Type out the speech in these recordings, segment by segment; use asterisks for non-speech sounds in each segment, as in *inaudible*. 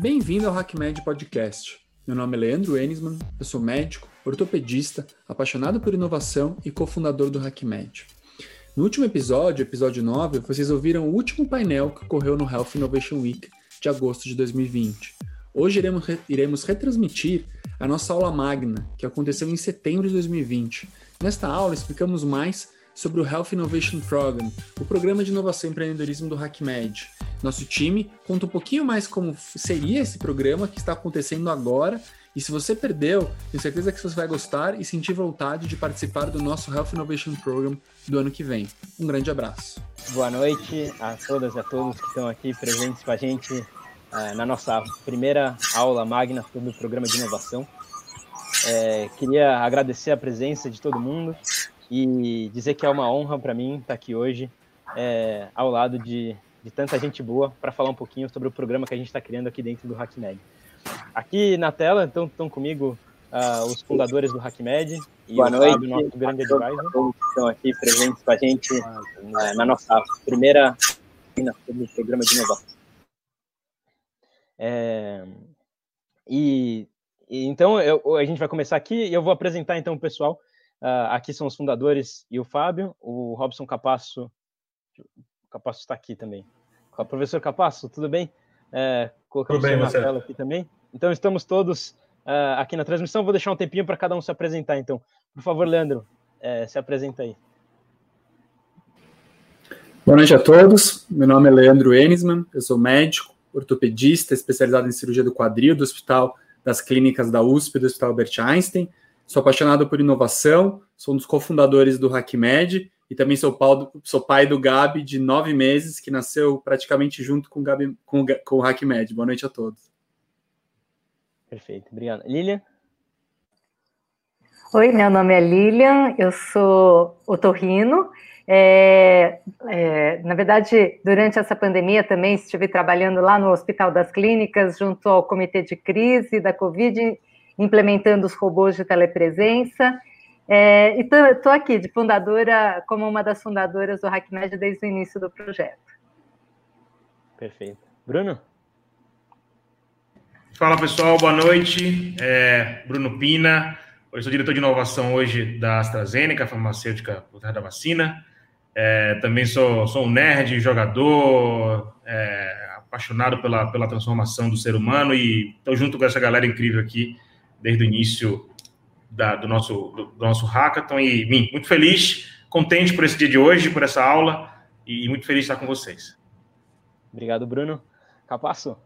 Bem-vindo ao HackMed Podcast. Meu nome é Leandro Enisman, eu sou médico, ortopedista, apaixonado por inovação e cofundador do HackMed. No último episódio, episódio 9, vocês ouviram o último painel que ocorreu no Health Innovation Week de agosto de 2020. Hoje iremos, iremos retransmitir a nossa aula magna, que aconteceu em setembro de 2020. Nesta aula, explicamos mais sobre o Health Innovation Program, o programa de inovação e empreendedorismo do HackMed. Nosso time conta um pouquinho mais como seria esse programa que está acontecendo agora. E se você perdeu, tenho certeza que você vai gostar e sentir vontade de participar do nosso Health Innovation Program do ano que vem. Um grande abraço. Boa noite a todas e a todos que estão aqui presentes com a gente uh, na nossa primeira aula magna sobre o programa de inovação. É, queria agradecer a presença de todo mundo e dizer que é uma honra para mim estar aqui hoje é, ao lado de, de tanta gente boa para falar um pouquinho sobre o programa que a gente está criando aqui dentro do HackMed. Aqui na tela então, estão comigo uh, os fundadores do HackMed e Boa o noite, Fábio, nosso grande advisor. Estão aqui presentes com a gente uh, na nossa primeira sobre o programa de inovação. É, e, e, então eu, a gente vai começar aqui e eu vou apresentar então o pessoal Uh, aqui são os fundadores e o Fábio, o Robson Capasso, o Capasso está aqui também. O professor Capasso, tudo bem? É, colocamos tudo bem, na tela aqui também. Então estamos todos uh, aqui na transmissão. Vou deixar um tempinho para cada um se apresentar. Então, por favor, Leandro, é, se apresenta aí. Boa noite a todos. Meu nome é Leandro Enisman. Eu sou médico, ortopedista, especializado em cirurgia do quadril do Hospital das Clínicas da USP e do Hospital Albert Einstein. Sou apaixonado por inovação, sou um dos cofundadores do HackMed e também sou, do, sou, pai do Gabi, de nove meses, que nasceu praticamente junto com o, Gabi, com, com o HackMed. Boa noite a todos. Perfeito, obrigado. Lilian? Oi, meu nome é Lilian, eu sou otorrino. É, é, na verdade, durante essa pandemia também estive trabalhando lá no Hospital das Clínicas, junto ao Comitê de Crise da Covid, implementando os robôs de telepresença. É, e estou aqui de fundadora, como uma das fundadoras do HackMed desde o início do projeto. Perfeito. Bruno? Fala pessoal, boa noite. É, Bruno Pina, eu sou diretor de inovação hoje da AstraZeneca, farmacêutica por trás da vacina. É, também sou, sou um nerd, jogador, é, apaixonado pela, pela transformação do ser humano e estou junto com essa galera incrível aqui desde o início da, do, nosso, do, do, nosso hackathon e mim, muito feliz, contente por esse dia de hoje, por essa aula e muito feliz de estar com vocês. Obrigado, Bruno. Capasso?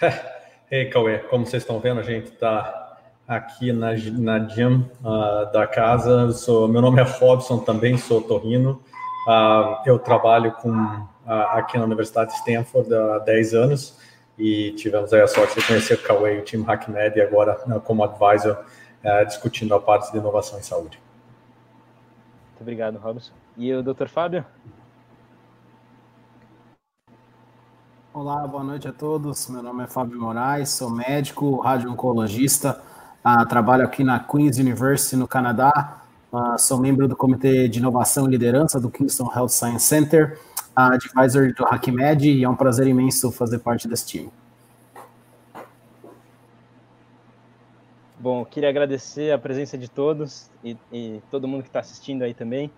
*laughs* Ei, Cauê, como vocês estão vendo, a gente está aqui na, na gym uh, da casa. Sou, meu nome é Robson, também sou torrino. Uh, eu trabalho com, uh, aqui na Universidade de Stanford há 10 anos e tivemos a sorte de conhecer o Cauê e o time HackMed e agora né, como advisor uh, discutindo a parte de inovação em saúde. Muito obrigado, Robson. E o Dr. Fábio? Olá, boa noite a todos. Meu nome é Fábio Moraes, sou médico, radio-oncologista, uh, trabalho aqui na Queen's University, no Canadá. Uh, sou membro do Comitê de Inovação e Liderança do Kingston Health Science Center advisor do HackMed e é um prazer imenso fazer parte desse time. Bom, queria agradecer a presença de todos e, e todo mundo que está assistindo aí também.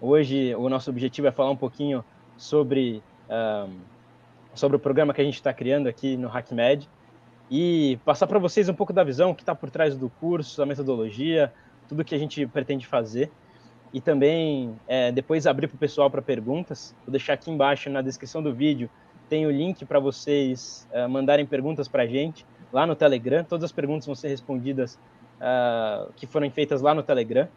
Hoje o nosso objetivo é falar um pouquinho sobre, um, sobre o programa que a gente está criando aqui no HackMed e passar para vocês um pouco da visão que está por trás do curso, a metodologia, tudo que a gente pretende fazer e também é, depois abrir para o pessoal para perguntas. Vou deixar aqui embaixo na descrição do vídeo tem o link para vocês é, mandarem perguntas para a gente lá no Telegram. Todas as perguntas vão ser respondidas uh, que foram feitas lá no Telegram.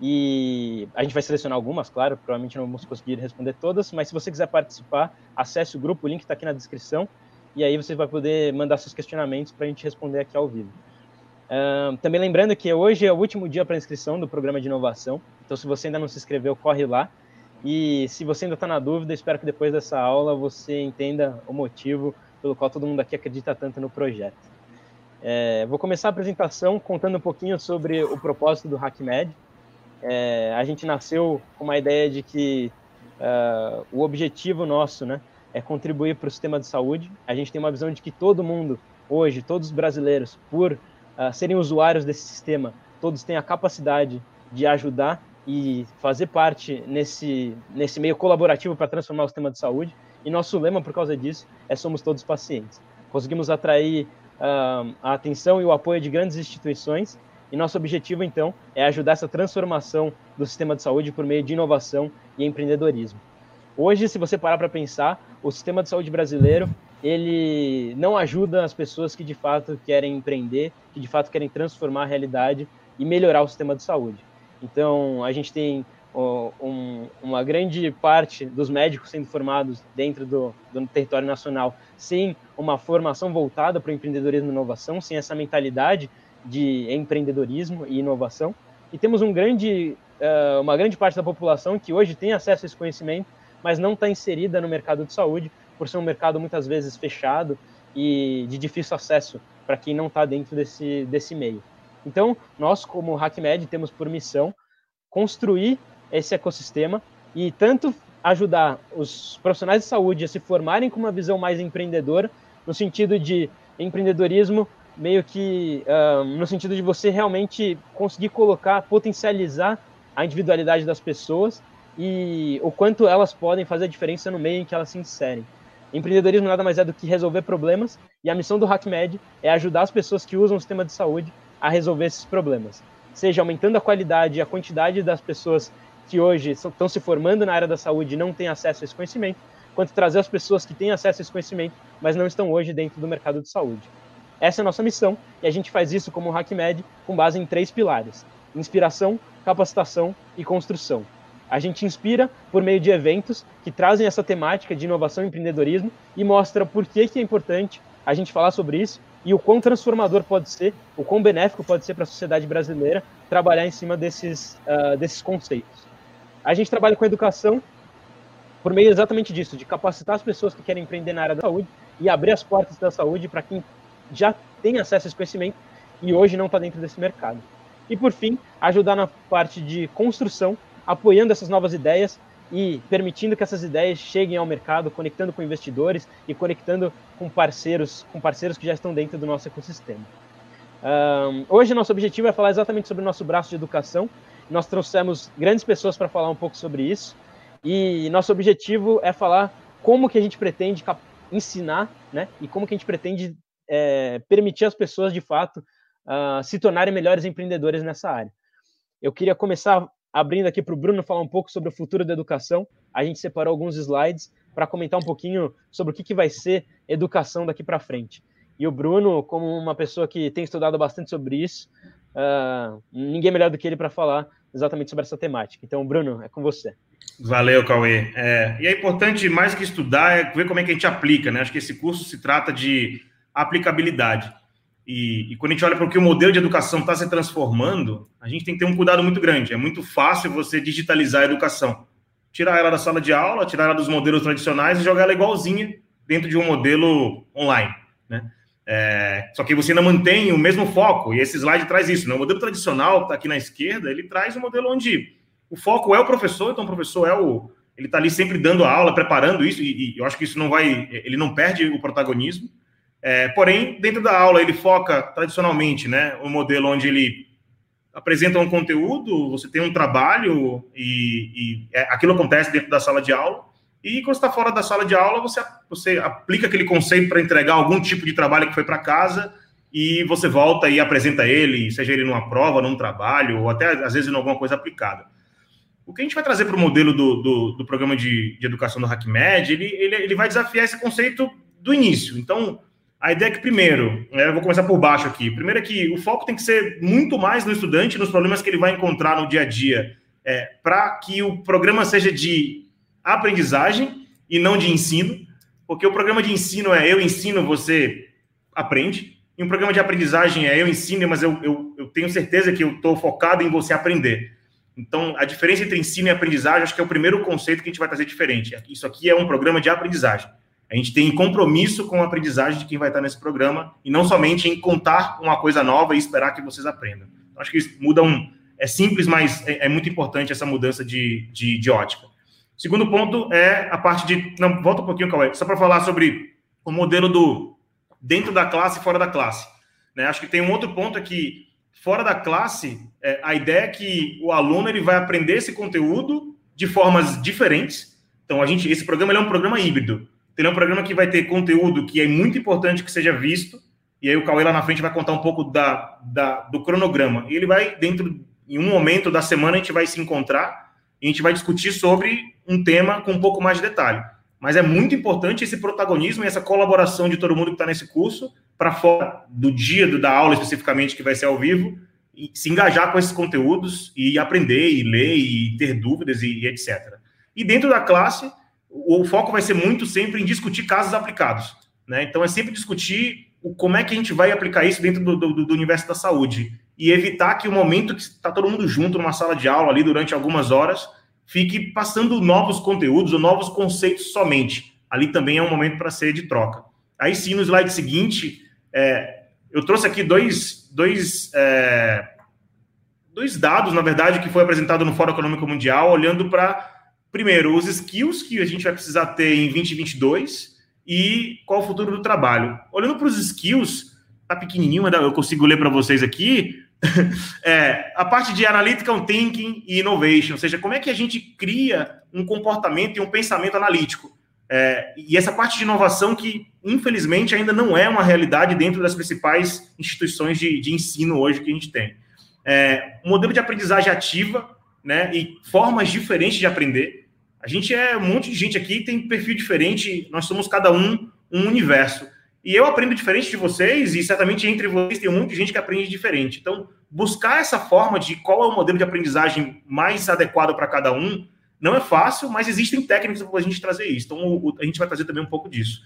E a gente vai selecionar algumas, claro, provavelmente não vamos conseguir responder todas, mas se você quiser participar, acesse o grupo, o link está aqui na descrição, e aí você vai poder mandar seus questionamentos para a gente responder aqui ao vivo. Também lembrando que hoje é o último dia para inscrição do programa de inovação, então se você ainda não se inscreveu, corre lá. E se você ainda está na dúvida, espero que depois dessa aula você entenda o motivo pelo qual todo mundo aqui acredita tanto no projeto. É, vou começar a apresentação contando um pouquinho sobre o propósito do HackMed. É, a gente nasceu com uma ideia de que uh, o objetivo nosso né, é contribuir para o sistema de saúde. A gente tem uma visão de que todo mundo, hoje, todos os brasileiros, por uh, serem usuários desse sistema, todos têm a capacidade de ajudar e fazer parte nesse, nesse meio colaborativo para transformar o sistema de saúde. E nosso lema, por causa disso, é Somos Todos Pacientes. Conseguimos atrair uh, a atenção e o apoio de grandes instituições, e nosso objetivo, então, é ajudar essa transformação do sistema de saúde por meio de inovação e empreendedorismo. Hoje, se você parar para pensar, o sistema de saúde brasileiro ele não ajuda as pessoas que de fato querem empreender, que de fato querem transformar a realidade e melhorar o sistema de saúde. Então, a gente tem um, uma grande parte dos médicos sendo formados dentro do, do território nacional sem uma formação voltada para o empreendedorismo e inovação, sem essa mentalidade de empreendedorismo e inovação. E temos um grande, uh, uma grande parte da população que hoje tem acesso a esse conhecimento, mas não está inserida no mercado de saúde, por ser um mercado muitas vezes fechado e de difícil acesso para quem não está dentro desse, desse meio. Então, nós, como HackMed, temos por missão construir esse ecossistema e tanto ajudar os profissionais de saúde a se formarem com uma visão mais empreendedora, no sentido de empreendedorismo meio que uh, no sentido de você realmente conseguir colocar, potencializar a individualidade das pessoas e o quanto elas podem fazer a diferença no meio em que elas se inserem. Empreendedorismo nada mais é do que resolver problemas e a missão do HackMed é ajudar as pessoas que usam o sistema de saúde a resolver esses problemas, seja aumentando a qualidade e a quantidade das pessoas que hoje estão se formando na área da saúde e não têm acesso a esse conhecimento, quanto trazer as pessoas que têm acesso a esse conhecimento, mas não estão hoje dentro do mercado de saúde. Essa é a nossa missão e a gente faz isso como HackMed com base em três pilares: inspiração, capacitação e construção. A gente inspira por meio de eventos que trazem essa temática de inovação e empreendedorismo e mostra por que, que é importante a gente falar sobre isso e o quão transformador pode ser, o quão benéfico pode ser para a sociedade brasileira trabalhar em cima desses, uh, desses conceitos. A gente trabalha com educação por meio exatamente disso, de capacitar as pessoas que querem empreender na área da saúde e abrir as portas da saúde para quem já tem acesso a esse conhecimento e hoje não está dentro desse mercado. E por fim, ajudar na parte de construção, apoiando essas novas ideias e permitindo que essas ideias cheguem ao mercado, conectando com investidores e conectando com parceiros, com parceiros que já estão dentro do nosso ecossistema. Um, hoje nosso objetivo é falar exatamente sobre o nosso braço de educação. Nós trouxemos grandes pessoas para falar um pouco sobre isso e nosso objetivo é falar como que a gente pretende ensinar, né, e como que a gente pretende é, permitir às pessoas, de fato, uh, se tornarem melhores empreendedores nessa área. Eu queria começar abrindo aqui para o Bruno falar um pouco sobre o futuro da educação. A gente separou alguns slides para comentar um pouquinho sobre o que, que vai ser educação daqui para frente. E o Bruno, como uma pessoa que tem estudado bastante sobre isso, uh, ninguém melhor do que ele para falar exatamente sobre essa temática. Então, Bruno, é com você. Valeu, Cauê. É, e é importante, mais que estudar, é ver como é que a gente aplica, né? Acho que esse curso se trata de aplicabilidade. E, e quando a gente olha para o que o modelo de educação está se transformando, a gente tem que ter um cuidado muito grande. É muito fácil você digitalizar a educação. Tirar ela da sala de aula, tirar ela dos modelos tradicionais e jogar ela igualzinha dentro de um modelo online. Né? É, só que você ainda mantém o mesmo foco, e esse slide traz isso. Né? O modelo tradicional, que está aqui na esquerda, ele traz um modelo onde o foco é o professor, então o professor é o. Ele está ali sempre dando a aula, preparando isso, e, e eu acho que isso não vai. Ele não perde o protagonismo. É, porém, dentro da aula, ele foca tradicionalmente, né, um modelo onde ele apresenta um conteúdo, você tem um trabalho e, e é, aquilo acontece dentro da sala de aula. E quando está fora da sala de aula, você, você aplica aquele conceito para entregar algum tipo de trabalho que foi para casa e você volta e apresenta ele, seja ele numa prova, num trabalho, ou até às vezes em alguma coisa aplicada. O que a gente vai trazer para o modelo do, do, do, programa de, de educação do HackMed, ele, ele, ele vai desafiar esse conceito do início. Então, a ideia é que, primeiro, né, vou começar por baixo aqui. Primeiro é que o foco tem que ser muito mais no estudante, nos problemas que ele vai encontrar no dia a dia, é, para que o programa seja de aprendizagem e não de ensino, porque o programa de ensino é eu ensino, você aprende, e um programa de aprendizagem é eu ensino, mas eu, eu, eu tenho certeza que eu estou focado em você aprender. Então, a diferença entre ensino e aprendizagem, acho que é o primeiro conceito que a gente vai trazer diferente. Isso aqui é um programa de aprendizagem. A gente tem compromisso com a aprendizagem de quem vai estar nesse programa e não somente em contar uma coisa nova e esperar que vocês aprendam. Então, acho que isso muda um. É simples, mas é, é muito importante essa mudança de, de, de ótica. Segundo ponto é a parte de. Não, volta um pouquinho, Cauê, só para falar sobre o modelo do dentro da classe e fora da classe. Né? Acho que tem um outro ponto aqui. Fora da classe, é, a ideia é que o aluno ele vai aprender esse conteúdo de formas diferentes. Então, a gente, esse programa é um programa híbrido. Ele é um programa que vai ter conteúdo que é muito importante que seja visto, e aí o Cauê lá na frente vai contar um pouco da, da, do cronograma. E ele vai, dentro, em um momento da semana, a gente vai se encontrar e a gente vai discutir sobre um tema com um pouco mais de detalhe. Mas é muito importante esse protagonismo e essa colaboração de todo mundo que está nesse curso para fora do dia do, da aula especificamente, que vai ser ao vivo, e se engajar com esses conteúdos e aprender e ler e ter dúvidas e, e etc. E dentro da classe, o, foco vai ser muito sempre em discutir casos aplicados. Né? Então, é sempre discutir o, como é que a gente vai aplicar isso dentro do, do, do universo da saúde e evitar que o momento que está todo mundo junto numa sala de aula ali durante algumas horas fique passando novos conteúdos ou novos conceitos somente. Ali também é um momento para ser de troca. Aí sim, no slide seguinte, é, eu trouxe aqui dois, dois, é, dois dados, na verdade, que foi apresentado no Fórum Econômico Mundial, olhando para, primeiro, os skills que a gente vai precisar ter em 2022 e qual o futuro do trabalho. Olhando para os skills, tá pequenininho, mas eu consigo ler para vocês aqui, *laughs* é, a parte de analytical thinking e innovation, ou seja, como é que a gente cria um comportamento e um pensamento analítico. É, e essa parte de inovação que, infelizmente, ainda não é uma realidade dentro das principais instituições de, de ensino hoje que a gente tem. É, modelo de aprendizagem ativa né, e formas diferentes de aprender. A gente é um monte de gente aqui, tem perfil diferente, nós somos cada um um universo. E eu aprendo diferente de vocês, e certamente entre vocês tem um monte de gente que aprende diferente. Então, buscar essa forma de qual é o modelo de aprendizagem mais adequado para cada um não é fácil, mas existem técnicas para a gente trazer isso. Então, a gente vai trazer também um pouco disso.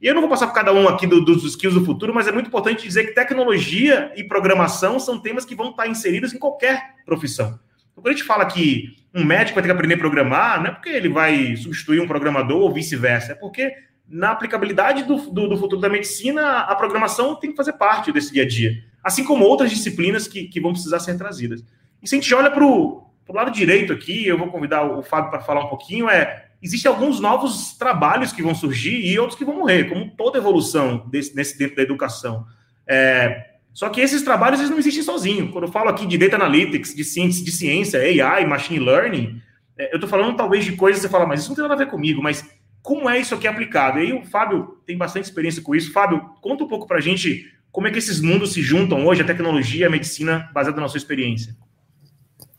E eu não vou passar por cada um aqui do, dos skills do futuro, mas é muito importante dizer que tecnologia e programação são temas que vão estar inseridos em qualquer profissão. Quando a gente fala que um médico vai ter que aprender a programar, não é porque ele vai substituir um programador ou vice-versa, é porque na aplicabilidade do, do, do, futuro da medicina, a programação tem que fazer parte desse dia a dia. Assim como outras disciplinas que, que vão precisar ser trazidas. E se a gente olha para o lado direito aqui, eu vou convidar o Fábio para falar um pouquinho, é existem alguns novos trabalhos que vão surgir e outros que vão morrer, como toda evolução desse, nesse dentro da educação. É, só que esses trabalhos eles não existem sozinhos. Quando eu falo aqui de data analytics, de ciência, de ciência AI, machine learning, é, eu estou falando talvez de coisas que você fala, mas isso não tem nada a ver comigo, mas como é isso aqui aplicado? E aí o Fábio tem bastante experiência com isso. Fábio, conta um pouco para a gente como é que esses mundos se juntam hoje, a tecnologia a medicina, baseada na sua experiência.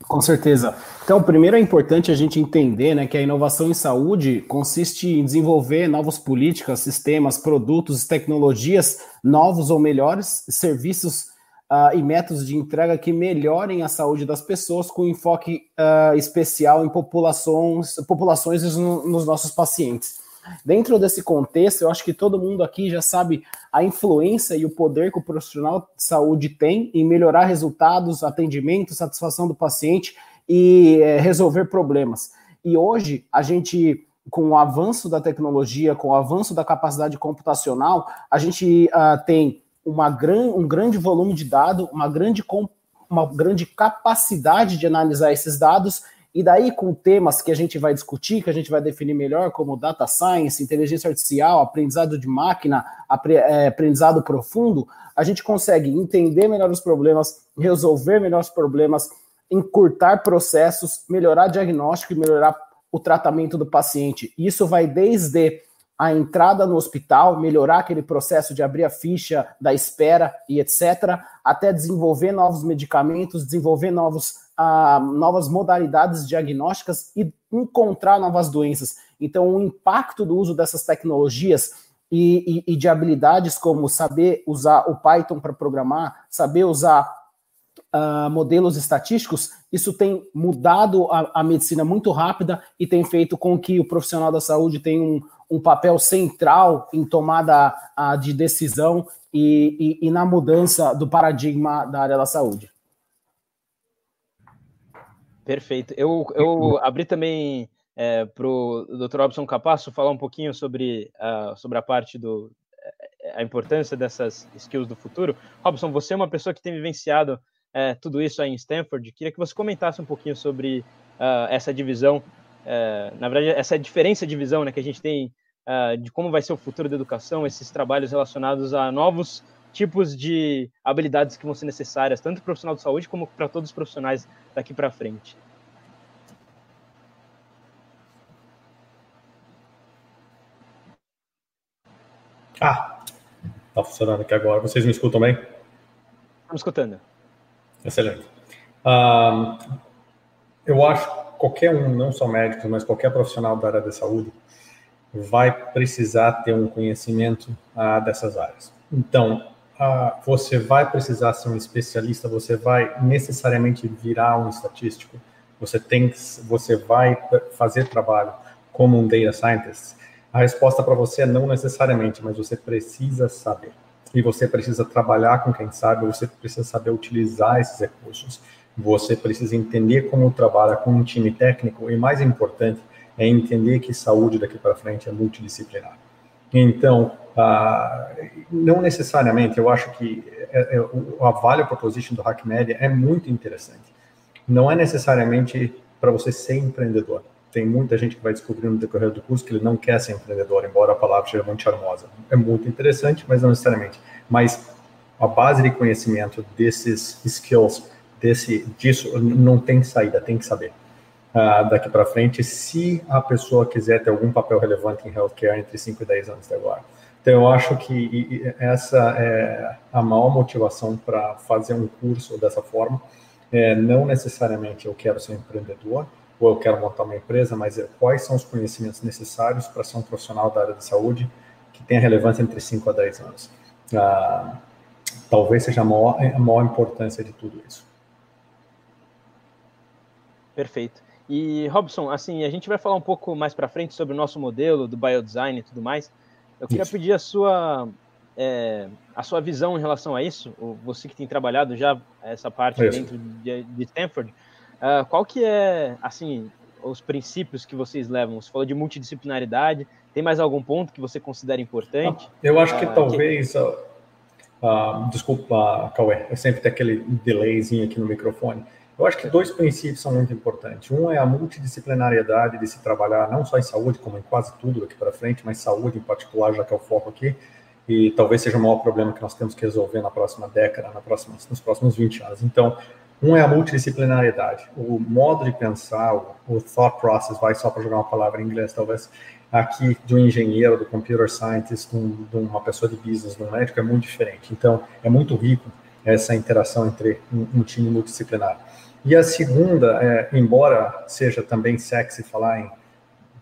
Com certeza. Então, primeiro é importante a gente entender né, que a inovação em saúde consiste em desenvolver novas políticas, sistemas, produtos, tecnologias novos ou melhores, serviços uh, e métodos de entrega que melhorem a saúde das pessoas com enfoque uh, especial em populações, populações no, nos nossos pacientes. Dentro desse contexto, eu acho que todo mundo aqui já sabe a influência e o poder que o profissional de saúde tem em melhorar resultados, atendimento, satisfação do paciente e é, resolver problemas. E hoje, a gente, com o avanço da tecnologia, com o avanço da capacidade computacional, a gente uh, tem uma gran, um grande volume de dados, uma grande, uma grande capacidade de analisar esses dados, e daí com temas que a gente vai discutir, que a gente vai definir melhor, como data science, inteligência artificial, aprendizado de máquina, é, aprendizado profundo, a gente consegue entender melhor os problemas, resolver melhor os problemas, encurtar processos, melhorar diagnóstico e melhorar o tratamento do paciente. Isso vai desde a entrada no hospital, melhorar aquele processo de abrir a ficha da espera e etc., até desenvolver novos medicamentos, desenvolver novos, uh, novas modalidades diagnósticas e encontrar novas doenças. Então, o impacto do uso dessas tecnologias e, e, e de habilidades como saber usar o Python para programar, saber usar uh, modelos estatísticos, isso tem mudado a, a medicina muito rápida e tem feito com que o profissional da saúde tenha um um papel central em tomada a, de decisão e, e, e, na mudança do paradigma da área da saúde. Perfeito. Eu, eu abri também é, para o Dr. Robson Capasso falar um pouquinho sobre, uh, sobre a parte do a importância dessas skills do futuro. Robson, você é uma pessoa que tem vivenciado é, tudo isso aí em Stanford. Queria que você comentasse um pouquinho sobre uh, essa divisão é, na verdade, essa diferença de visão né, que a gente tem uh, de como vai ser o futuro da educação, esses trabalhos relacionados a novos tipos de habilidades que vão ser necessárias, tanto para o profissional de saúde como para todos os profissionais daqui para frente. Ah, tá funcionando aqui agora. Vocês me escutam bem? Estamos escutando. Excelente. Um, eu acho qualquer um, não só médicos, mas qualquer profissional da área da saúde, vai precisar ter um conhecimento uh, dessas áreas. Então, uh, você vai precisar ser um especialista, você vai necessariamente virar um estatístico, você tem, você vai fazer trabalho como um data scientist. A resposta para você é não necessariamente, mas você precisa saber. E você precisa trabalhar com quem sabe, você precisa saber utilizar esses recursos. Você precisa entender como trabalha com um time técnico e, mais importante, é entender que saúde daqui para frente é multidisciplinar. Então, ah, não necessariamente, eu acho que é, é, a value proposition do HackMedia é muito interessante. Não é necessariamente para você ser empreendedor. Tem muita gente que vai descobrir no decorrer do curso que ele não quer ser empreendedor, embora a palavra seja muito charmosa. É muito interessante, mas não necessariamente. Mas a base de conhecimento desses skills desse disso não tem saída, tem que saber uh, daqui para frente se a pessoa quiser ter algum papel relevante em healthcare entre 5 e 10 anos de agora. Então, eu acho que essa é a maior motivação para fazer um curso dessa forma. É, não necessariamente eu quero ser empreendedor ou eu quero montar uma empresa, mas é, quais são os conhecimentos necessários para ser um profissional da área de saúde que tenha relevância entre 5 a 10 anos. Ah, talvez seja a maior, a maior importância de tudo isso. Perfeito. E, Robson, assim, a gente vai falar um pouco mais para frente sobre o nosso modelo do biodesign e tudo mais. Eu queria isso. pedir a sua, é, a sua visão em relação a isso, você que tem trabalhado já essa parte isso. dentro de, de Stanford, uh, qual que é, assim, os princípios que vocês levam? Você falou de multidisciplinaridade, tem mais algum ponto que você considera importante? Eu acho que uh, talvez... Que... Uh, desculpa, Cauê, eu sempre tenho aquele delayzinho aqui no microfone. Eu acho que dois princípios são muito importantes. Um é a multidisciplinariedade de se trabalhar não só em saúde, como em quase tudo daqui para frente, mas saúde em particular, já que é o foco aqui, e talvez seja o maior problema que nós temos que resolver na próxima década, na próxima, nos próximos 20 anos. Então, um é a multidisciplinariedade. O modo de pensar, o, thought process, vai só para jogar uma palavra em inglês, talvez, aqui de um engenheiro, do computer scientist, de uma pessoa de business, de um médico, é muito diferente. Então, é muito rico essa interação entre um, um time multidisciplinar. E a segunda, é, embora seja também sexy falar em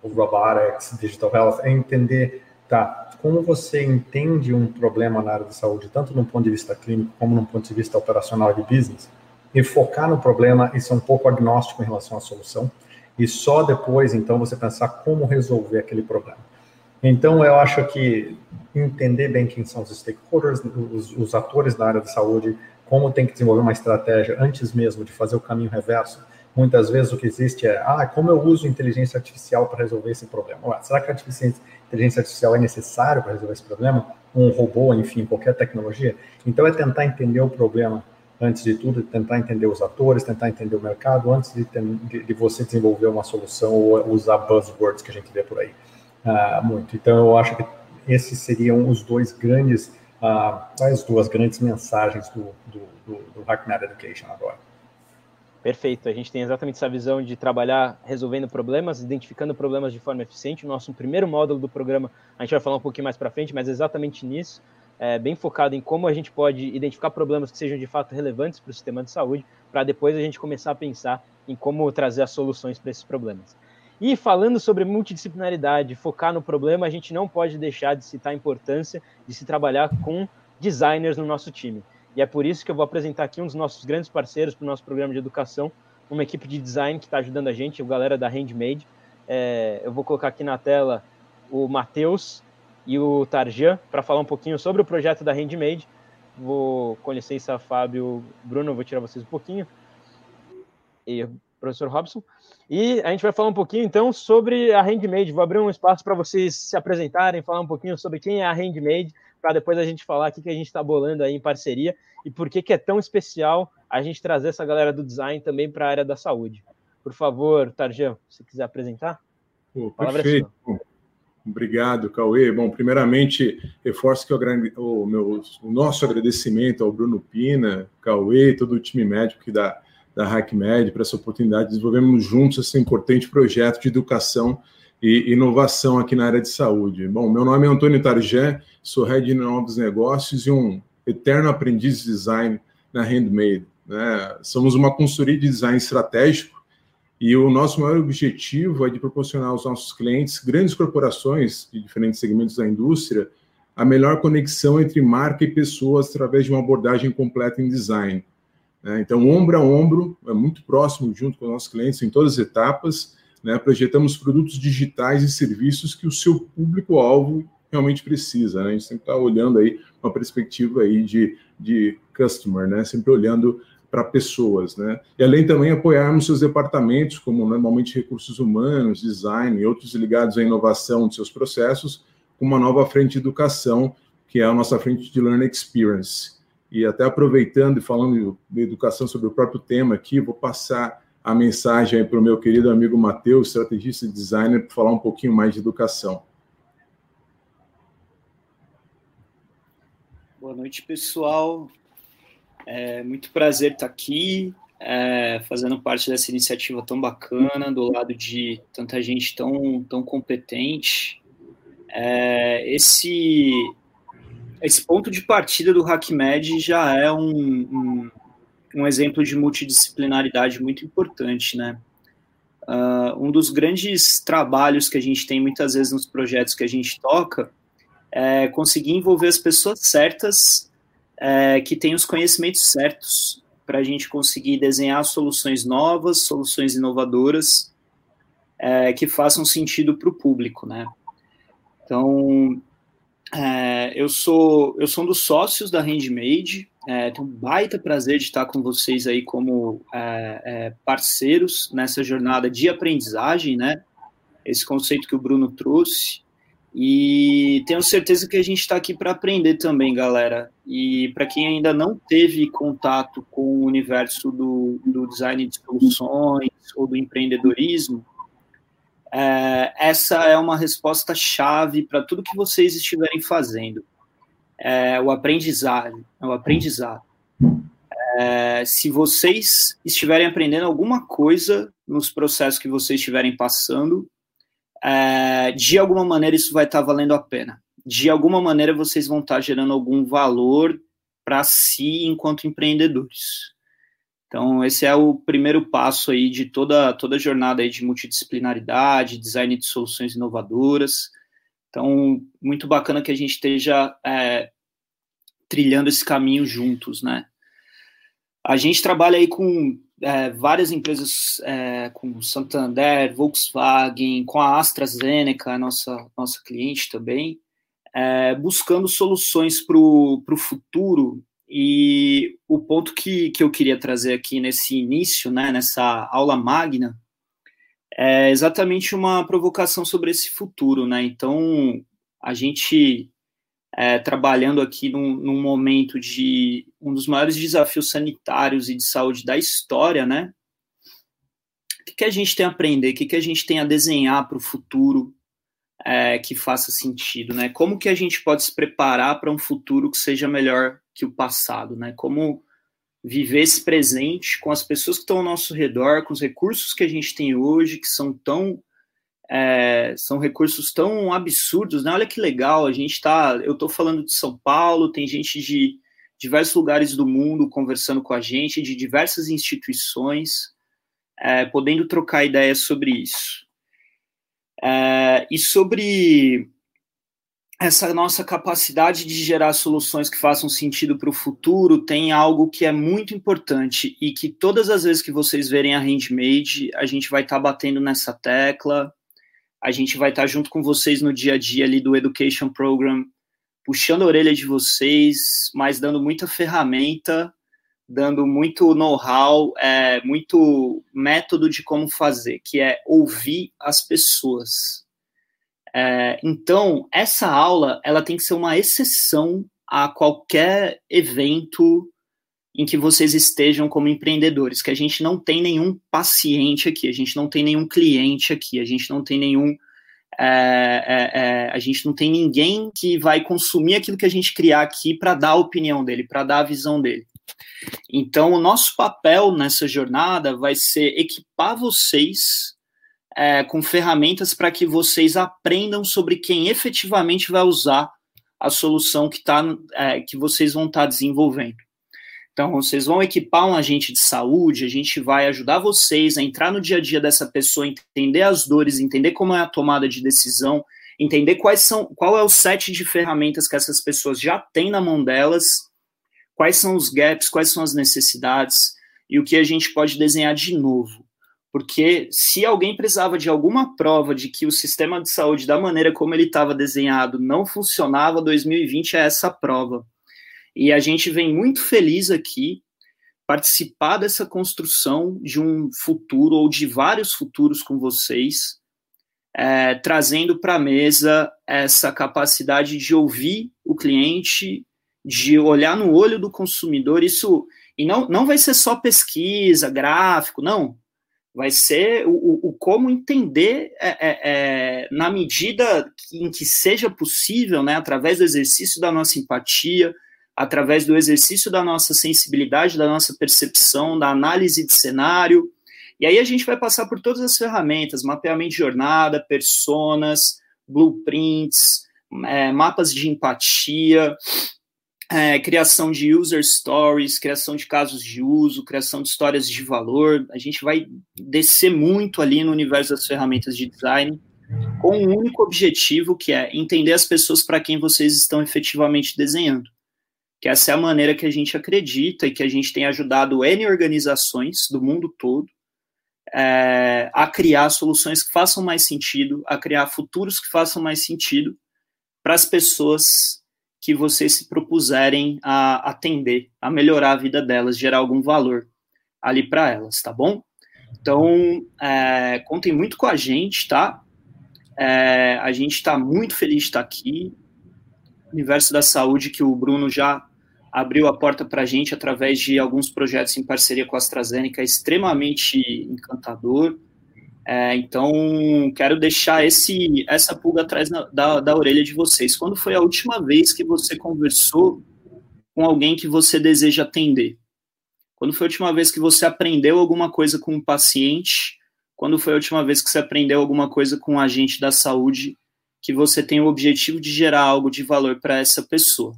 robotics, digital health, é entender, tá, como você entende um problema na área de saúde, tanto no ponto de vista clínico como no ponto de vista operacional de business, e focar no problema e ser um pouco agnóstico em relação à solução, e só depois, então, você pensar como resolver aquele problema. Então, eu acho que entender bem quem são os stakeholders, os, os atores da área de saúde, como tem que desenvolver uma estratégia antes mesmo de fazer o caminho reverso. Muitas vezes o que existe é, ah, como eu uso inteligência artificial para resolver esse problema? Ué, será que a inteligência artificial é necessário para resolver esse problema? Um robô, enfim, qualquer tecnologia? Então é tentar entender o problema antes de tudo, tentar entender os atores, tentar entender o mercado antes de, de, de você desenvolver uma solução ou usar buzzwords que a gente vê por aí uh, muito. Então eu acho que esses seriam os dois grandes as duas grandes mensagens do, do, do, do Education agora. Perfeito, a gente tem exatamente essa visão de trabalhar resolvendo problemas, identificando problemas de forma eficiente. O nosso primeiro módulo do programa, a gente vai falar um pouquinho mais para frente, mas exatamente nisso, é, bem focado em como a gente pode identificar problemas que sejam de fato relevantes para o sistema de saúde, para depois a gente começar a pensar em como trazer as soluções para esses problemas. E falando sobre multidisciplinaridade, focar no problema, a gente não pode deixar de citar a importância de se trabalhar com designers no nosso time. E é por isso que eu vou apresentar aqui um dos nossos grandes parceiros para o nosso programa de educação, uma equipe de design que está ajudando a gente, a galera da Handmade. É, eu vou colocar aqui na tela o Matheus e o Tarjan para falar um pouquinho sobre o projeto da Handmade. Vou, com licença, Fábio, Bruno, vou tirar vocês um pouquinho. E professor Robson. E a gente vai falar um pouquinho então sobre a Handmade. Vou abrir um espaço para vocês se apresentarem, falar um pouquinho sobre quem é a Handmade, para depois a gente falar o que, que a gente está bolando aí em parceria e por que, que é tão especial a gente trazer essa galera do design também para a área da saúde. por favor, Tarjan, se quiser apresentar. Pô, perfeito. Obrigado, Cauê. Bom, primeiramente, reforço que o, o, meu, o nosso agradecimento ao Bruno Pina, Cauê e todo o time médico da, da HackMed por essa oportunidade de desenvolvermos juntos esse importante projeto de educação e inovação aqui na área de saúde. Bom, meu nome é Antônio Tarjé, sou head de novos negócios e um eterno aprendiz de design na Handmade. Né? Somos uma consultoria de design estratégico e o nosso maior objetivo é de proporcionar aos nossos clientes, grandes corporações de diferentes segmentos da indústria, a melhor conexão entre marca e pessoas através de uma abordagem completa em design. Né? Então, ombro a ombro, é muito próximo junto com os nossos clientes em todas as etapas, né? projetamos produtos digitais e serviços que o seu público-alvo realmente precisa. Né? A gente sempre está olhando aí uma perspectiva aí de, de customer, né? sempre olhando para pessoas, né? E além também apoiarmos seus departamentos, como normalmente recursos humanos, design e outros ligados à inovação de seus processos, com uma nova frente de educação, que é a nossa frente de Learn Experience. E até aproveitando e falando de educação sobre o próprio tema aqui, vou passar a mensagem para o meu querido amigo Matheus, estrategista e designer, para falar um pouquinho mais de educação. Boa noite, pessoal. É muito prazer estar aqui, é, fazendo parte dessa iniciativa tão bacana, do lado de tanta gente tão, tão competente. É, esse, esse ponto de partida do HackMed já é um, um, um exemplo de multidisciplinaridade muito importante, né? Uh, um dos grandes trabalhos que a gente tem muitas vezes nos projetos que a gente toca é conseguir envolver as pessoas certas é, que tem os conhecimentos certos para a gente conseguir desenhar soluções novas, soluções inovadoras é, que façam sentido para o público, né? Então, é, eu sou eu sou um dos sócios da Handmade, é, tenho um baita prazer de estar com vocês aí como é, é, parceiros nessa jornada de aprendizagem, né? Esse conceito que o Bruno trouxe. E tenho certeza que a gente está aqui para aprender também, galera. E para quem ainda não teve contato com o universo do, do design de soluções ou do empreendedorismo, é, essa é uma resposta chave para tudo que vocês estiverem fazendo. É, o aprendizado, é o aprendizado. É, se vocês estiverem aprendendo alguma coisa nos processos que vocês estiverem passando, é, de alguma maneira isso vai estar tá valendo a pena. De alguma maneira vocês vão estar tá gerando algum valor para si enquanto empreendedores. Então esse é o primeiro passo aí de toda toda a jornada aí de multidisciplinaridade, design de soluções inovadoras. Então muito bacana que a gente esteja é, trilhando esse caminho juntos, né? A gente trabalha aí com é, várias empresas é, com Santander, Volkswagen, com a AstraZeneca, nossa, nossa cliente também, é, buscando soluções para o futuro. E o ponto que, que eu queria trazer aqui nesse início, né, nessa aula magna, é exatamente uma provocação sobre esse futuro. Né? Então, a gente é, trabalhando aqui num, num, momento de um dos maiores desafios sanitários e de saúde da história, né? O que, que a gente tem a aprender? O que, que a gente tem a desenhar para o futuro é, que faça sentido, né? Como que a gente pode se preparar para um futuro que seja melhor que o passado, né? Como viver esse presente com as pessoas que estão ao nosso redor, com os recursos que a gente tem hoje, que são tão é, são recursos tão absurdos, né? Olha que legal, a gente está, eu estou falando de São Paulo, tem gente de diversos lugares do mundo conversando com a gente, de diversas instituições, é, podendo trocar ideias sobre isso. É, e sobre essa nossa capacidade de gerar soluções que façam sentido para o futuro, tem algo que é muito importante e que todas as vezes que vocês verem a Handmade, a gente vai estar tá batendo nessa tecla, a gente vai estar junto com vocês no dia a dia ali do Education Program, puxando a orelha de vocês, mas dando muita ferramenta, dando muito know-how, é, muito método de como fazer, que é ouvir as pessoas. É, então, essa aula ela tem que ser uma exceção a qualquer evento em que vocês estejam como empreendedores, que a gente não tem nenhum paciente aqui, a gente não tem nenhum cliente aqui, a gente não tem nenhum. É, é, é, a gente não tem ninguém que vai consumir aquilo que a gente criar aqui para dar a opinião dele, para dar a visão dele. Então, o nosso papel nessa jornada vai ser equipar vocês é, com ferramentas para que vocês aprendam sobre quem efetivamente vai usar a solução que, tá, é, que vocês vão estar tá desenvolvendo. Então, vocês vão equipar um agente de saúde, a gente vai ajudar vocês a entrar no dia a dia dessa pessoa, entender as dores, entender como é a tomada de decisão, entender quais são, qual é o set de ferramentas que essas pessoas já têm na mão delas, quais são os gaps, quais são as necessidades e o que a gente pode desenhar de novo. Porque se alguém precisava de alguma prova de que o sistema de saúde, da maneira como ele estava desenhado, não funcionava, 2020 é essa prova. E a gente vem muito feliz aqui participar dessa construção de um futuro ou de vários futuros com vocês, é, trazendo para a mesa essa capacidade de ouvir o cliente, de olhar no olho do consumidor. Isso e não, não vai ser só pesquisa, gráfico, não vai ser o, o como entender é, é, é, na medida em que seja possível, né, através do exercício da nossa empatia, através do exercício da nossa sensibilidade, da nossa percepção, da análise de cenário. E aí a gente vai passar por todas as ferramentas, mapeamento de jornada, personas, blueprints, é, mapas de empatia, é, criação de user stories, criação de casos de uso, criação de histórias de valor. A gente vai descer muito ali no universo das ferramentas de design, com um único objetivo, que é entender as pessoas para quem vocês estão efetivamente desenhando. Que essa é a maneira que a gente acredita e que a gente tem ajudado N organizações do mundo todo é, a criar soluções que façam mais sentido, a criar futuros que façam mais sentido para as pessoas que vocês se propuserem a atender, a melhorar a vida delas, gerar algum valor ali para elas, tá bom? Então, é, contem muito com a gente, tá? É, a gente está muito feliz de estar aqui. Universo da Saúde, que o Bruno já abriu a porta para a gente através de alguns projetos em parceria com a AstraZeneca, é extremamente encantador. É, então, quero deixar esse, essa pulga atrás na, da, da orelha de vocês. Quando foi a última vez que você conversou com alguém que você deseja atender? Quando foi a última vez que você aprendeu alguma coisa com um paciente? Quando foi a última vez que você aprendeu alguma coisa com um agente da saúde que você tem o objetivo de gerar algo de valor para essa pessoa?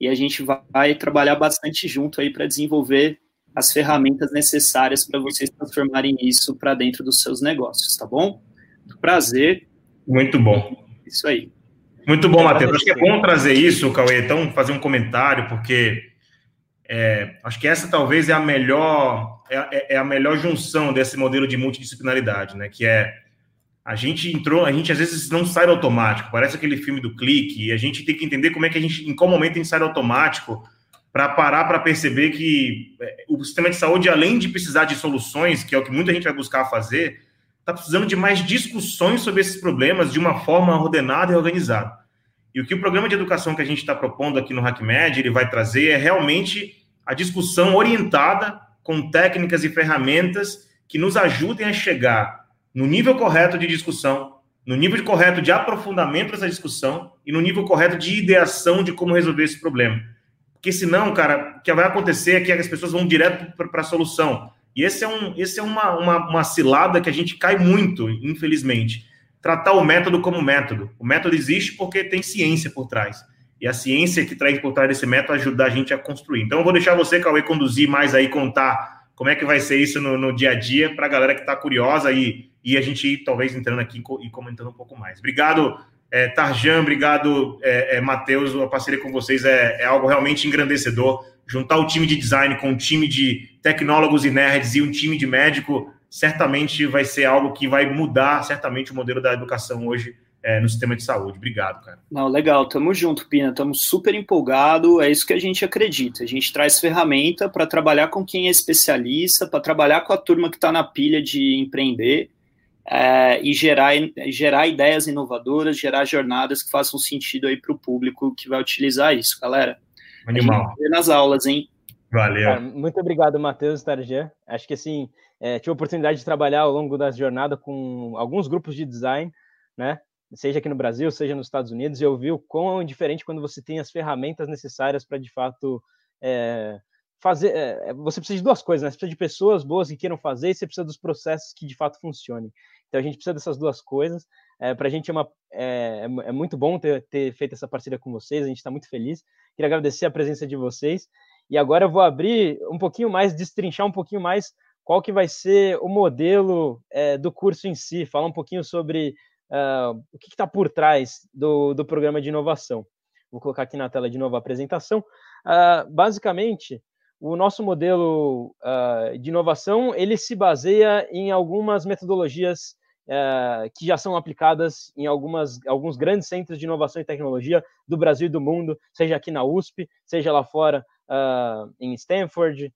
E a gente vai trabalhar bastante junto aí para desenvolver as ferramentas necessárias para vocês transformarem isso para dentro dos seus negócios, tá bom? Prazer. Muito bom. Isso aí. Muito bom, Matheus. Acho que é bom trazer isso, Cauê, então fazer um comentário, porque é, acho que essa talvez é a melhor é, é, é, a melhor junção desse modelo de multidisciplinaridade, né? Que é a gente entrou, a gente às vezes não sai automático, parece aquele filme do clique, e a gente tem que entender como é que a gente, em qual momento a gente sai automático para parar para perceber que é, o sistema de saúde, além de precisar de soluções, que é o que muita gente vai buscar fazer, está precisando de mais discussões sobre esses problemas de uma forma ordenada e organizada. E o que o programa de educação que a gente está propondo aqui no HackMed ele vai trazer é realmente a discussão orientada com técnicas e ferramentas que nos ajudem a chegar no nível correto de discussão, no nível correto de aprofundamento dessa discussão e no nível correto de ideação de como resolver esse problema. Porque senão, cara, o que vai acontecer é que as pessoas vão direto para a solução. E esse é, um, esse é uma, uma, uma cilada que a gente cai muito, infelizmente. Tratar o método como método. O método existe porque tem ciência por trás. E a ciência que traz por trás desse método ajuda a gente a construir. Então, eu vou deixar você, Cauê, conduzir mais aí, contar como é que vai ser isso no, no dia a dia, para a galera que está curiosa e, e a gente ir, talvez, entrando aqui e comentando um pouco mais. Obrigado, é, Tarjan, obrigado, é, é, Matheus. A parceria com vocês é, é, algo realmente engrandecedor. Juntar o time de design com um time de tecnólogos e nerds e um time de médico certamente vai ser algo que vai mudar certamente o modelo da educação hoje é, no sistema de saúde. Obrigado, cara. Não, legal, tamo junto, Pina, estamos super empolgado, é isso que a gente acredita. A gente traz ferramenta para trabalhar com quem é especialista, para trabalhar com a turma que está na pilha de empreender é, e gerar, gerar ideias inovadoras, gerar jornadas que façam sentido aí para o público que vai utilizar isso, galera. Animal. nas aulas, hein? Valeu. Cara, muito obrigado, Matheus Tarjan. Acho que assim, é, tive a oportunidade de trabalhar ao longo da jornada com alguns grupos de design, né? Seja aqui no Brasil, seja nos Estados Unidos, e eu vi o quão é diferente quando você tem as ferramentas necessárias para de fato é, fazer. É, é, você precisa de duas coisas, né? Você precisa de pessoas boas que queiram fazer e você precisa dos processos que de fato funcionem. Então a gente precisa dessas duas coisas. É, para a gente é, uma, é, é, é, muito bom ter, ter feito essa parceria com vocês, a gente está muito feliz. Queria agradecer a presença de vocês. E agora eu vou abrir um pouquinho mais, destrinchar um pouquinho mais qual que vai ser o modelo é, do curso em si, falar um pouquinho sobre uh, o que está por trás do, do programa de inovação. Vou colocar aqui na tela de novo a apresentação. Uh, basicamente, o nosso modelo uh, de inovação ele se baseia em algumas metodologias uh, que já são aplicadas em algumas, alguns grandes centros de inovação e tecnologia do Brasil e do mundo, seja aqui na USP, seja lá fora uh, em Stanford,